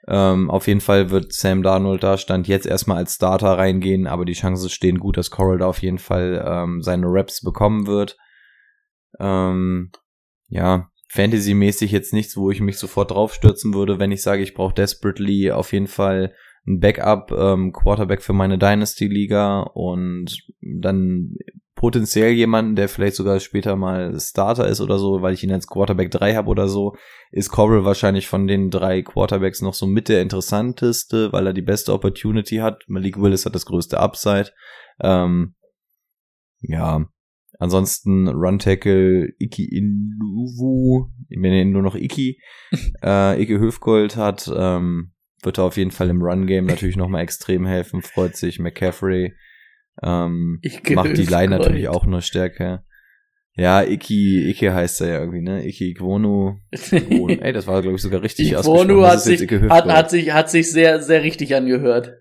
ähm, auf jeden Fall wird Sam Darnold da Stand jetzt erstmal als Starter reingehen, aber die Chancen stehen gut, dass Coral da auf jeden Fall ähm, seine Raps bekommen wird. Ähm, ja, Fantasy-mäßig jetzt nichts, wo ich mich sofort draufstürzen würde, wenn ich sage, ich brauche desperately auf jeden Fall ein Backup ähm, Quarterback für meine Dynasty Liga und dann potenziell jemanden, der vielleicht sogar später mal Starter ist oder so, weil ich ihn als Quarterback 3 habe oder so, ist Coral wahrscheinlich von den drei Quarterbacks noch so mit der interessanteste, weil er die beste Opportunity hat. Malik Willis hat das größte Upside. Ähm, ja, ansonsten Run Tackle Iki Inuvu, ich nenne ihn nur noch Iki, [laughs] äh, Ike Höfgold hat ähm, wird er auf jeden Fall im Run-Game natürlich nochmal extrem helfen, freut sich McCaffrey. Ähm, Ich macht die Line Gold. natürlich auch nur stärker. Ja, Iki, Ike heißt er ja irgendwie, ne? Iki Iquonu. [laughs] Ey, das war, glaube ich, sogar richtig Iquonu hat sich, Ike hat, hat sich, hat sich sehr, sehr richtig angehört.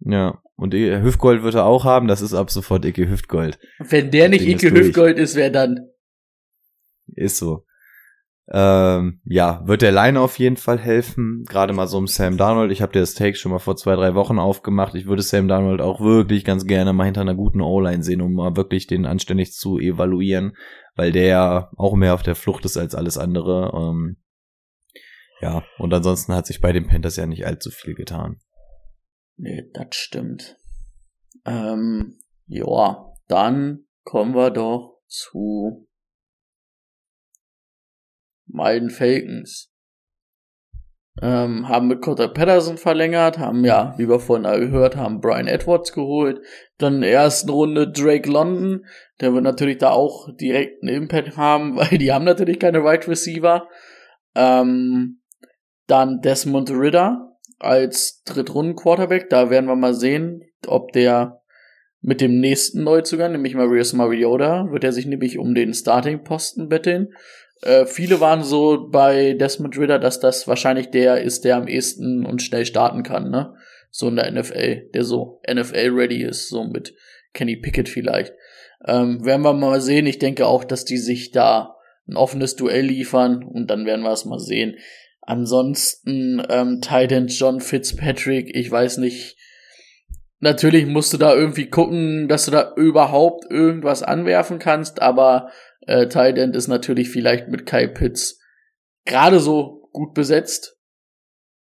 Ja, und Hüftgold wird er auch haben, das ist ab sofort Ike Hüftgold. Wenn der nicht durch. Hüftgold ist, wer dann? Ist so. Ähm, ja, wird der Line auf jeden Fall helfen. Gerade mal so um Sam Darnold. Ich habe dir das Take schon mal vor zwei, drei Wochen aufgemacht. Ich würde Sam Darnold auch wirklich ganz gerne mal hinter einer guten O-Line sehen, um mal wirklich den anständig zu evaluieren, weil der ja auch mehr auf der Flucht ist als alles andere. Ähm, ja, und ansonsten hat sich bei den Panthers ja nicht allzu viel getan. Nee, das stimmt. Ähm, ja, dann kommen wir doch zu meinen Falcons. Ähm, haben mit Cotter Patterson verlängert, haben ja, wie wir vorhin gehört haben, Brian Edwards geholt. Dann in der ersten Runde Drake London, der wird natürlich da auch direkt einen Impact haben, [laughs] weil die haben natürlich keine Wide Receiver. Ähm, dann Desmond Ritter als Drittrunden-Quarterback, da werden wir mal sehen, ob der mit dem nächsten Neuzugang, nämlich Marius Mariota, wird er sich nämlich um den Starting-Posten betteln. Äh, viele waren so bei Desmond Ritter, dass das wahrscheinlich der ist, der am ehesten und schnell starten kann, ne? So in der NFL, der so NFL-ready ist, so mit Kenny Pickett vielleicht. Ähm, werden wir mal sehen. Ich denke auch, dass die sich da ein offenes Duell liefern und dann werden wir es mal sehen. Ansonsten ähm, Titan John Fitzpatrick, ich weiß nicht. Natürlich musst du da irgendwie gucken, dass du da überhaupt irgendwas anwerfen kannst, aber äh, Titan ist natürlich vielleicht mit Kai Pitts gerade so gut besetzt.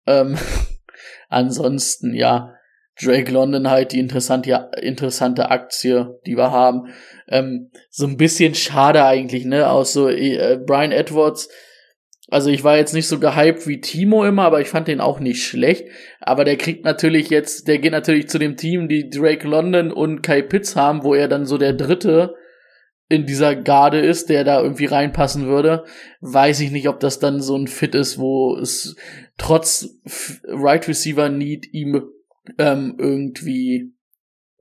Ähm, [laughs] ansonsten, ja, Drake London halt die interessante, interessante Aktie, die wir haben. Ähm, so ein bisschen schade eigentlich, ne? Aus so äh, Brian Edwards. Also ich war jetzt nicht so gehypt wie Timo immer, aber ich fand den auch nicht schlecht. Aber der kriegt natürlich jetzt, der geht natürlich zu dem Team, die Drake London und Kai Pitts haben, wo er dann so der dritte in dieser Garde ist, der da irgendwie reinpassen würde. Weiß ich nicht, ob das dann so ein Fit ist, wo es trotz Right Receiver Need ihm ähm, irgendwie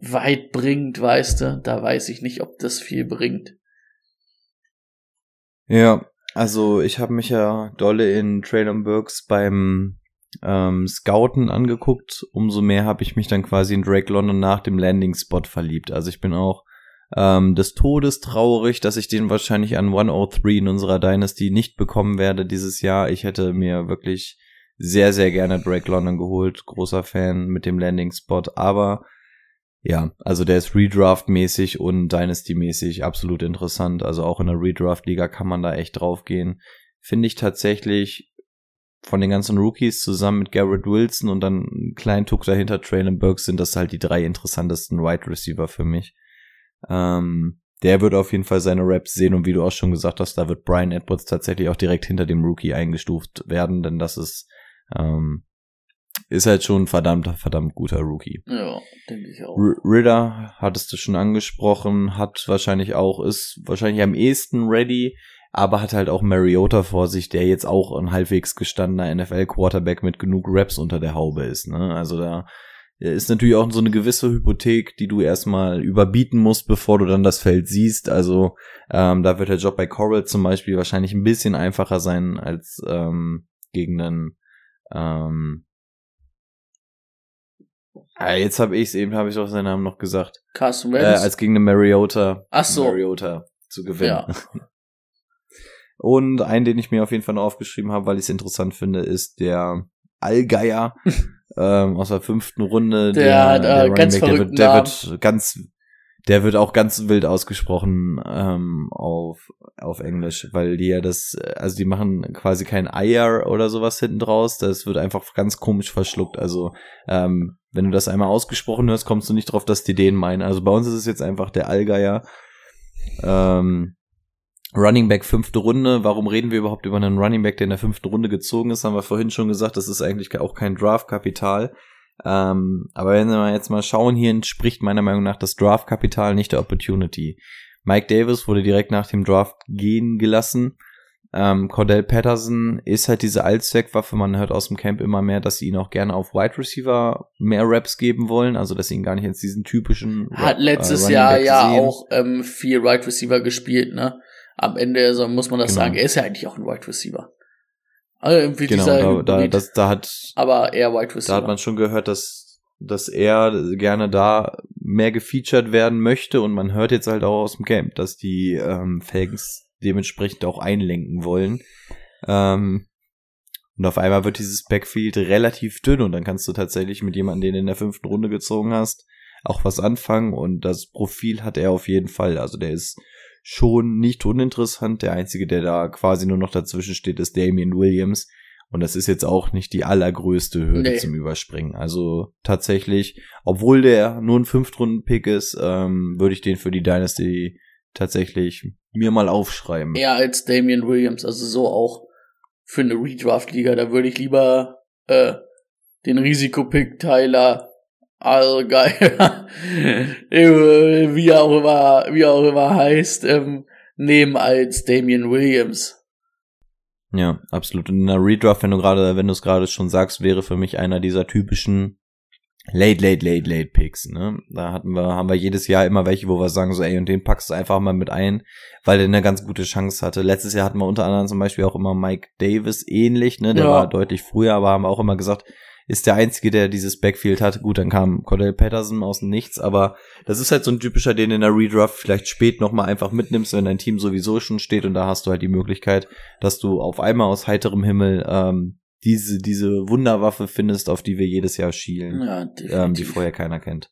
weit bringt, weißt du. Da weiß ich nicht, ob das viel bringt. Ja, also ich habe mich ja dolle in Traylon Burks beim ähm, Scouten angeguckt. Umso mehr habe ich mich dann quasi in Drake London nach dem Landing-Spot verliebt. Also ich bin auch ähm, des Todes traurig, dass ich den wahrscheinlich an 103 in unserer Dynasty nicht bekommen werde dieses Jahr. Ich hätte mir wirklich sehr, sehr gerne Drake London geholt. Großer Fan mit dem Landing-Spot. Aber ja, also der ist Redraft-mäßig und Dynasty-mäßig absolut interessant. Also auch in der Redraft-Liga kann man da echt draufgehen. Finde ich tatsächlich von den ganzen Rookies zusammen mit Garrett Wilson und dann einen kleinen Tuck dahinter Traylon Burks sind das halt die drei interessantesten Wide Receiver für mich. Ähm, der wird auf jeden Fall seine Raps sehen und wie du auch schon gesagt hast, da wird Brian Edwards tatsächlich auch direkt hinter dem Rookie eingestuft werden, denn das ist ähm, ist halt schon ein verdammt, verdammt guter Rookie. Ja, denke ich auch. R Ritter hattest du schon angesprochen, hat wahrscheinlich auch, ist wahrscheinlich am ehesten ready, aber hat halt auch Mariota vor sich, der jetzt auch ein halbwegs gestandener NFL-Quarterback mit genug Raps unter der Haube ist. Ne? Also da ist natürlich auch so eine gewisse Hypothek, die du erstmal überbieten musst, bevor du dann das Feld siehst. Also ähm, da wird der Job bei Coral zum Beispiel wahrscheinlich ein bisschen einfacher sein als ähm, gegen einen ähm, ah, jetzt habe ich es eben, habe ich doch seinen Namen noch gesagt. Carson Äh, Wentz. als gegen eine Mariota, Ach so. Mariota zu gewinnen. Ja. [laughs] Und einen, den ich mir auf jeden Fall noch aufgeschrieben habe, weil ich es interessant finde, ist der Allgeier [laughs] ähm, aus der fünften Runde. Der hat, äh, Running ganz Back, der verrückten wird, der Namen. wird ganz, der wird auch ganz wild ausgesprochen ähm, auf auf Englisch, weil die ja das, also die machen quasi kein Eier oder sowas hinten draus. Das wird einfach ganz komisch verschluckt. Also ähm, wenn du das einmal ausgesprochen hörst, kommst du nicht drauf, dass die den meinen. Also bei uns ist es jetzt einfach der Allgeier. Ähm, Running Back fünfte Runde. Warum reden wir überhaupt über einen Running Back, der in der fünften Runde gezogen ist? Haben wir vorhin schon gesagt, das ist eigentlich auch kein Draftkapital. Ähm, aber wenn wir jetzt mal schauen, hier entspricht meiner Meinung nach das Draftkapital nicht der Opportunity. Mike Davis wurde direkt nach dem Draft gehen gelassen. Ähm, Cordell Patterson ist halt diese Allzweckwaffe. Man hört aus dem Camp immer mehr, dass sie ihn auch gerne auf Wide Receiver mehr Raps geben wollen. Also, dass sie ihn gar nicht jetzt diesen typischen Hat äh, letztes Running Jahr ja sehen. auch ähm, viel Wide Receiver gespielt, ne? Am Ende also muss man das Genau. sagen, er ist ja eigentlich auch ein Wide Receiver. Also irgendwie Genau, dieser da, da, das, da hat aber eher Wide Da Receiver. hat man schon gehört, dass, dass er gerne da mehr gefeatured werden möchte und man hört jetzt halt auch aus dem Camp, dass die ähm, Falcons dementsprechend auch einlenken wollen. Ähm, und auf einmal wird dieses Backfield relativ dünn und dann kannst du tatsächlich mit jemandem, den du in der fünften Runde gezogen hast, auch was anfangen und das Profil hat er auf jeden Fall. Also der ist schon nicht uninteressant. Der einzige, der da quasi nur noch dazwischen steht, ist Damian Williams. Und das ist jetzt auch nicht die allergrößte Hürde Nee. zum Überspringen. Also tatsächlich, obwohl der nur ein Fünftrunden-Pick ist, ähm, würde ich den für die Dynasty tatsächlich mir mal aufschreiben. eher als Damian Williams, also so auch für eine Redraft-Liga. Da würde ich lieber äh, den Risikopick Tyler Allgeier, [laughs] äh, wie auch immer, wie auch immer heißt, ähm, nehmen als Damian Williams. Ja, absolut. Und in der Redraft, wenn du gerade, wenn du es gerade schon sagst, wäre für mich einer dieser typischen Late, Late, Late, Late Picks. Ne? Da hatten wir, haben wir jedes Jahr immer welche, wo wir sagen so, ey, und den packst du einfach mal mit ein, weil der eine ganz gute Chance hatte. Letztes Jahr hatten wir unter anderem zum Beispiel auch immer Mike Davis ähnlich, ne? Der Ja. war deutlich früher, aber haben auch immer gesagt, ist der einzige, der dieses Backfield hat. Gut, dann kam Cordell Patterson aus dem Nichts, aber das ist halt so ein typischer, den in der Redraft vielleicht spät nochmal einfach mitnimmst, wenn dein Team sowieso schon steht und da hast du halt die Möglichkeit, dass du auf einmal aus heiterem Himmel ähm, diese, diese Wunderwaffe findest, auf die wir jedes Jahr schielen, Ja, ähm, die vorher keiner kennt.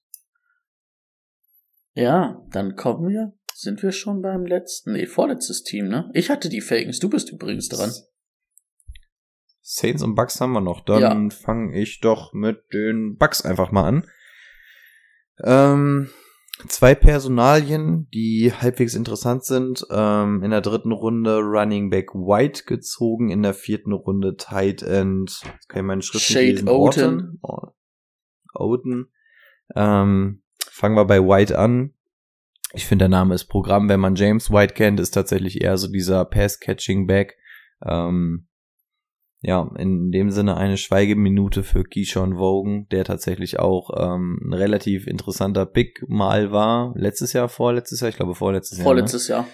ja, dann kommen wir, sind wir schon beim letzten, nee, vorletztes Team, ne? Ich hatte die Falcons, du bist übrigens dran. Saints und Bucks haben wir noch. Dann fange ich doch mit den Bucks einfach mal an. Ähm, zwei Personalien, die halbwegs interessant sind. Ähm, in der dritten Runde Running Back White gezogen, in der vierten Runde Tight End. Jetzt kann ich meine Schrift Shade lesen. Oaten. Orton. Oaten. Ähm, fangen wir bei White an. Ich finde, der Name ist Programm. Wenn man James White kennt, ist tatsächlich eher so dieser Pass-Catching-Back. Ähm, ja, in dem Sinne eine Schweigeminute für Keyshawn Vogan, der tatsächlich auch ähm, ein relativ interessanter Pick mal war. Letztes Jahr, vorletztes Jahr, ich glaube vorletztes Jahr. Vorletztes Jahr. Ne?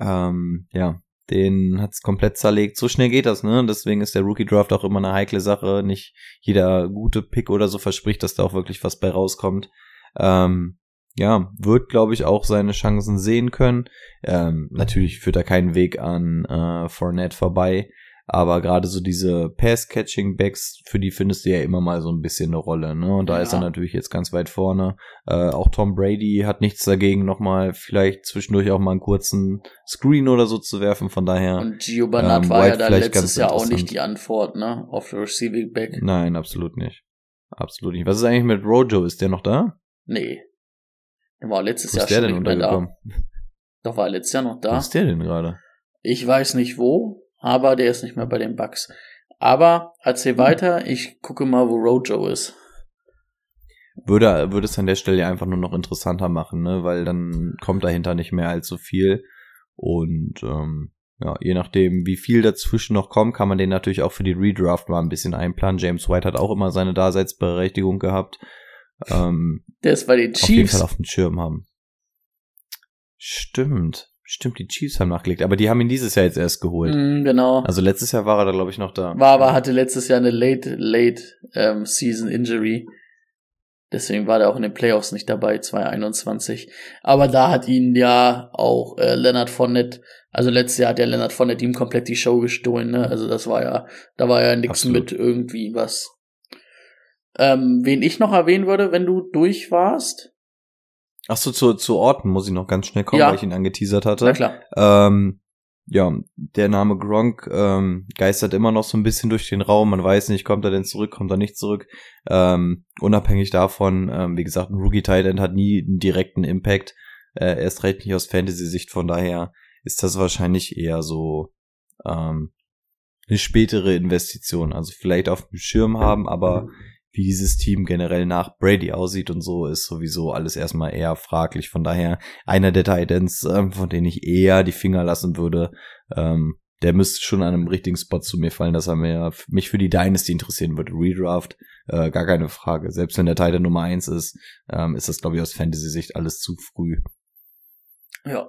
Ähm, ja, den hat's komplett zerlegt. So schnell geht das, ne? Deswegen ist der Rookie Draft auch immer eine heikle Sache. Nicht jeder gute Pick oder so verspricht, dass da auch wirklich was bei rauskommt. Ähm, ja, wird, glaube ich, auch seine Chancen sehen können. Ähm, natürlich führt da kein Weg an äh, Fournette vorbei. Aber gerade so diese Pass-Catching-Backs, für die findest du ja immer mal so ein bisschen eine Rolle. Ne? Und da Ja. ist er natürlich jetzt ganz weit vorne. Äh, auch Tom Brady hat nichts dagegen, nochmal vielleicht zwischendurch auch mal einen kurzen Screen oder so zu werfen. Von daher, Und Gio Bernard Ähm, war ja White da letztes Jahr auch nicht die Antwort, ne? Auf Receiving Back. nein, absolut nicht. Absolut nicht. Was ist eigentlich mit Rojo? Ist der noch da? Nee. Der war letztes Wo Jahr ist der schon denn nicht mehr da. untergekommen? Doch war er letztes Jahr noch Wo da. ist der denn gerade? Ich weiß nicht wo, aber der ist nicht mehr bei den Bucks. Aber erzähl Hm. weiter, ich gucke mal, wo Rojo ist. würde, würde es an der Stelle einfach nur noch interessanter machen, ne? Weil dann kommt dahinter nicht mehr allzu viel. Und ähm, ja, je nachdem, wie viel dazwischen noch kommt, kann man den natürlich auch für die Redraft mal ein bisschen einplanen. James White hat auch immer seine Daseinsberechtigung gehabt. Ähm, Der ist bei den auf jeden Chiefs. Fall auf dem Schirm haben. Stimmt. Stimmt, die Chiefs haben nachgelegt. Aber die haben ihn dieses Jahr jetzt erst geholt. Mm, genau. Also letztes Jahr war er da, glaube ich, noch da. War aber hatte letztes Jahr eine late, late ähm, Season Injury. Deswegen war der auch in den Playoffs nicht dabei, 2021. Aber da hat ihn ja auch äh, Leonard Fournette, also letztes Jahr hat ja Leonard Fournette ihm komplett die Show gestohlen, ne? Also das war ja, da war ja nichts mit irgendwie was. Ähm, wen ich noch erwähnen würde, wenn du durch warst. Ach so, zu, zu Orten muss ich noch ganz schnell kommen, Ja. weil ich ihn angeteasert hatte. Na klar. Ähm, ja, der Name Gronk ähm, geistert immer noch so ein bisschen durch den Raum. Man weiß nicht, kommt er denn zurück, kommt er nicht zurück. Ähm, unabhängig davon, ähm, wie gesagt, ein Rookie Tight End hat nie einen direkten Impact. Äh, erst recht nicht aus Fantasy-Sicht. Von daher ist das wahrscheinlich eher so ähm, eine spätere Investition. Also vielleicht auf dem Schirm haben, aber wie dieses Team generell nach Brady aussieht und so, ist sowieso alles erstmal eher fraglich. Von daher einer der Titans, ähm, von denen ich eher die Finger lassen würde, ähm, der müsste schon an einem richtigen Spot zu mir fallen, dass er mir, mich für die Dynasty interessieren würde. Redraft, äh, gar keine Frage. Selbst wenn der Titan Nummer eins ist, ähm, ist das, glaube ich, aus Fantasy-Sicht alles zu früh. Ja.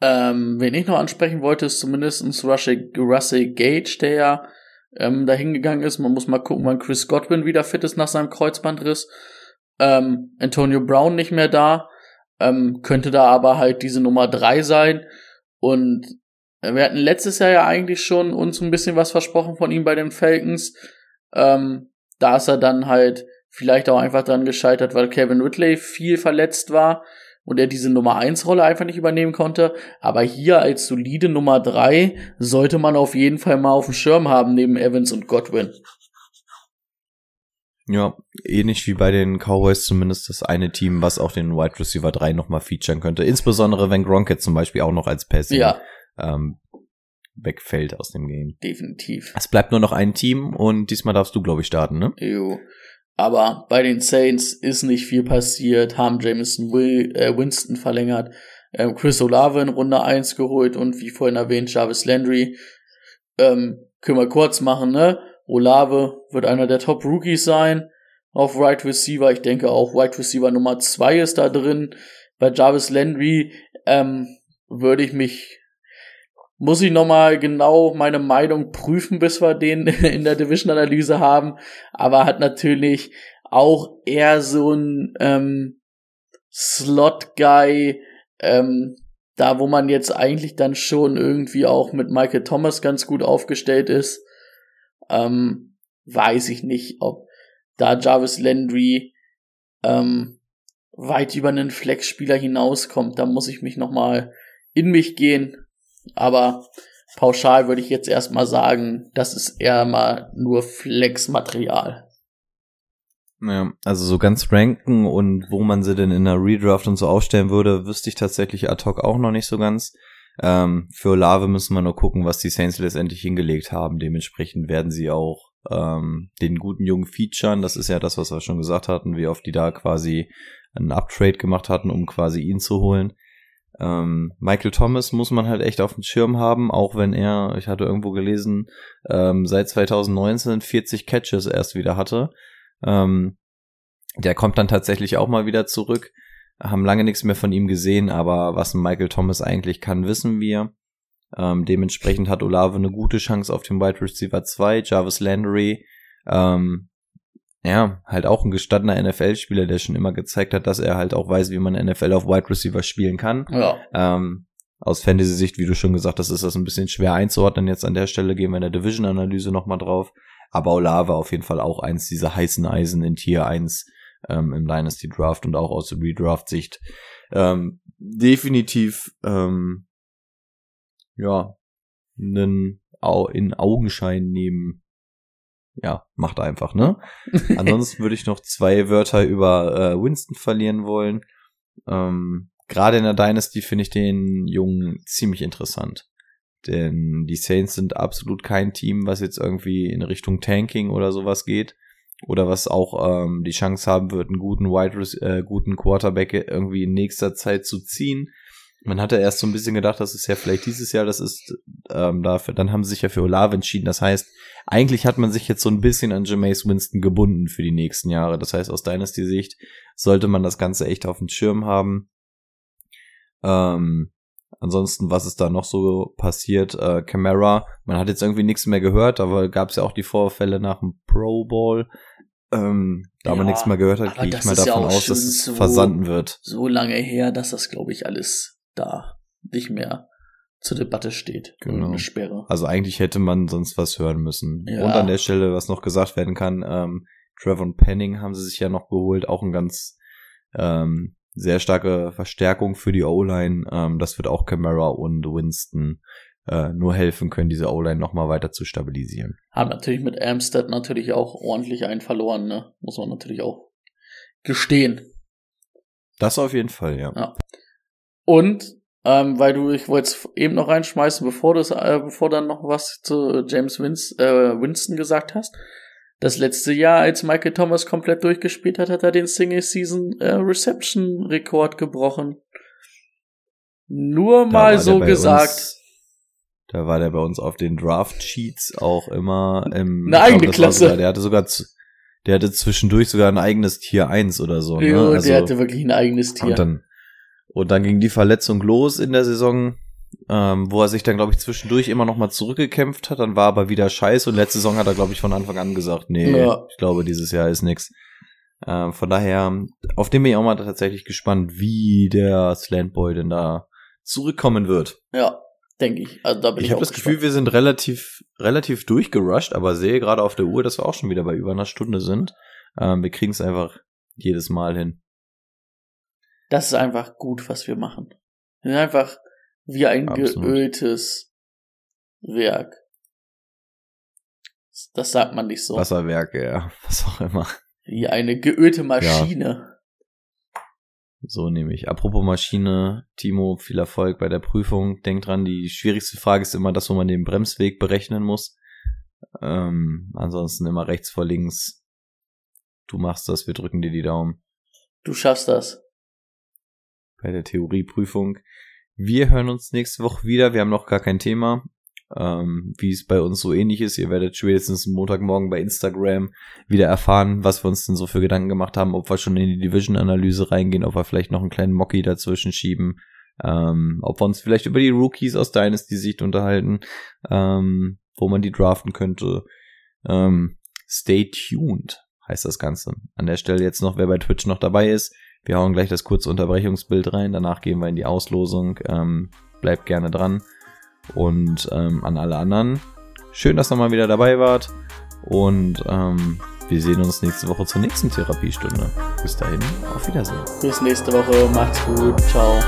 Ähm, wen ich noch ansprechen wollte, ist zumindestens Russell, Russell Gage, der ja ähm, dahin gegangen ist. Man muss mal gucken, wann Chris Godwin wieder fit ist nach seinem Kreuzbandriss. Ähm, Antonio Brown nicht mehr da. Ähm, könnte da aber halt diese Nummer drei sein. Und wir hatten letztes Jahr ja eigentlich schon uns ein bisschen was versprochen von ihm bei den Falcons. Ähm, da ist er dann halt vielleicht auch einfach dran gescheitert, weil Kevin Ridley viel verletzt war und er diese Nummer 1 Rolle einfach nicht übernehmen konnte. Aber hier als solide Nummer 3 sollte man auf jeden Fall mal auf dem Schirm haben, neben Evans und Godwin. Ja, ähnlich wie bei den Cowboys zumindest das eine Team, was auch den Wide Receiver 3 nochmal featuren könnte. Insbesondere wenn Gronk jetzt zum Beispiel auch noch als Passing Ja, ähm, wegfällt aus dem Game. definitiv. Es bleibt nur noch ein Team und diesmal darfst du, glaube ich, starten, ne? Jo. Aber bei den Saints ist nicht viel passiert, haben Jameson Will, äh, Winston verlängert, ähm, Chris Olave in Runde 1 geholt und wie vorhin erwähnt, Jarvis Landry. Ähm, können wir kurz machen, ne? Olave wird einer der Top-Rookies sein auf Right Receiver. Ich denke auch Right Receiver Nummer 2 ist da drin. Bei Jarvis Landry ähm, würde ich mich muss ich nochmal genau meine Meinung prüfen, bis wir den [laughs] in der Division-Analyse haben. Aber hat natürlich auch eher so ein ähm, Slot-Guy, ähm, da wo man jetzt eigentlich dann schon irgendwie auch mit Michael Thomas ganz gut aufgestellt ist. Ähm, weiß ich nicht, ob da Jarvis Landry ähm, weit über einen Flex-Spieler hinauskommt. Da muss ich mich nochmal in mich gehen. Aber pauschal würde ich jetzt erstmal sagen, das ist eher mal nur Flex-Material. Ja, also so ganz ranken und wo man sie denn in der Redraft und so aufstellen würde, wüsste ich tatsächlich ad hoc auch noch nicht so ganz. Ähm, für Olave müssen wir nur gucken, was die Saints letztendlich hingelegt haben. Dementsprechend werden sie auch ähm, den guten Jungen featuren. Das ist ja das, was wir schon gesagt hatten, wie oft die da quasi einen Uptrade gemacht hatten, um quasi ihn zu holen. Ähm, Michael Thomas muss man halt echt auf dem Schirm haben, auch wenn er, ich hatte irgendwo gelesen, ähm, seit 2019 40 Catches erst wieder hatte. Ähm, der kommt dann tatsächlich auch mal wieder zurück. Haben lange nichts mehr von ihm gesehen, aber was ein Michael Thomas eigentlich kann, wissen wir. Ähm, dementsprechend hat Olave eine gute Chance auf den Wide Receiver 2. Jarvis Landry, ähm, ja, halt auch ein gestandener NFL-Spieler, der schon immer gezeigt hat, dass er halt auch weiß, wie man NFL auf Wide Receiver spielen kann. Ja. Ähm, aus Fantasy-Sicht, wie du schon gesagt hast, ist das ein bisschen schwer einzuordnen. Jetzt an der Stelle gehen wir in der Division-Analyse nochmal drauf. Aber Olave auf jeden Fall auch eins dieser heißen Eisen in Tier 1 ähm, im Dynasty Draft und auch aus Redraft-Sicht. Ähm, definitiv, ähm, ja, einen Au in Augenschein nehmen. Ja, macht einfach, ne? Ansonsten würde ich noch zwei Wörter über äh, Winston verlieren wollen. Ähm, Gerade in der Dynasty finde ich den Jungen ziemlich interessant. Denn die Saints sind absolut kein Team, was jetzt irgendwie in Richtung Tanking oder sowas geht. Oder was auch ähm, die Chance haben wird, einen guten Wide äh, guten Quarterback irgendwie in nächster Zeit zu ziehen. Man hatte erst so ein bisschen gedacht, dass es ja vielleicht dieses Jahr das ist, ähm, dafür, dann haben sie sich ja für Olave entschieden. Das heißt, eigentlich hat man sich jetzt so ein bisschen an Jameis Winston gebunden für die nächsten Jahre. Das heißt, aus Dynasty-Sicht sollte man das Ganze echt auf dem Schirm haben. Ähm, ansonsten, was ist da noch so passiert? Äh, Camara, man hat jetzt irgendwie nichts mehr gehört, aber gab es ja auch die Vorfälle nach dem Pro Bowl. Ähm, da ja, man nichts mehr gehört hat, gehe ich mal davon ja aus, dass es so, versanden wird. So lange her, dass das, glaube ich, alles da nicht mehr zur Debatte steht. Genau. Eine Sperre. Also eigentlich hätte man sonst was hören müssen. Ja. Und an der Stelle, was noch gesagt werden kann, ähm, Trevor Penning haben sie sich ja noch geholt, auch ein ganz ähm, sehr starke Verstärkung für die O-Line. Ähm, das wird auch Camara und Winston äh, nur helfen können, diese O-Line nochmal weiter zu stabilisieren. Haben natürlich mit Amstead natürlich auch ordentlich einen verloren, ne? Muss man natürlich auch gestehen. Das auf jeden Fall, ja. ja. Und ähm, weil du, ich wollte es eben noch reinschmeißen, bevor du äh, bevor dann noch was zu James Winst, äh, Winston gesagt hast. Das letzte Jahr, als Michael Thomas komplett durchgespielt hat, hat er den Single Season äh, Reception Rekord gebrochen. Nur mal so gesagt. Uns, da war der bei uns auf den Draft Sheets auch immer im eine eigene Klasse. Sogar, der hatte sogar der hatte zwischendurch sogar ein eigenes Tier 1 oder so. Ne? Jo, also, der hatte wirklich ein eigenes Tier. Und dann, und dann ging die Verletzung los in der Saison ähm, wo er sich dann, glaube ich, zwischendurch immer noch mal zurückgekämpft hat, dann war aber wieder scheiße und letzte Saison hat er, glaube ich, von Anfang an gesagt, nee, ja. ich glaube, dieses Jahr ist nix. Ähm, von daher, auf den bin ich auch mal tatsächlich gespannt, wie der Slantboy denn da zurückkommen wird. Ja, denke ich. Also da bin ich ich habe das gespannt. Gefühl, wir sind relativ, relativ durchgerusht, aber sehe gerade auf der Uhr, dass wir auch schon wieder bei über einer Stunde sind. Ähm, wir kriegen es einfach jedes Mal hin. Das ist einfach gut, was wir machen. Wir sind einfach wie ein Absolut. geöltes Werk. Das sagt man nicht so. Wasserwerke, ja, [laughs] was auch immer. Wie eine geölte Maschine. Ja. So nehme ich. Apropos Maschine, Timo, viel Erfolg bei der Prüfung. Denk dran, die schwierigste Frage ist immer das, wo man den Bremsweg berechnen muss. Ähm, ansonsten immer rechts vor links. Du machst das, wir drücken dir die Daumen. Du schaffst das. Bei der Theorieprüfung. Wir hören uns nächste Woche wieder. Wir haben noch gar kein Thema. Ähm, wie es bei uns so ähnlich ist. Ihr werdet spätestens Montagmorgen bei Instagram wieder erfahren, was wir uns denn so für Gedanken gemacht haben, ob wir schon in die Division-Analyse reingehen, ob wir vielleicht noch einen kleinen Mocky dazwischen schieben, ähm, ob wir uns vielleicht über die Rookies aus Dynasty-Sicht unterhalten, ähm, wo man die draften könnte. Ähm, stay tuned heißt das Ganze. An der Stelle jetzt noch, wer bei Twitch noch dabei ist, wir hauen gleich das kurze Unterbrechungsbild rein, danach gehen wir in die Auslosung. Ähm, bleibt gerne dran. Und ähm, an alle anderen, schön, dass ihr mal wieder dabei wart. Und ähm, wir sehen uns nächste Woche zur nächsten Therapiestunde. Bis dahin, auf Wiedersehen. Bis nächste Woche, macht's gut, ciao.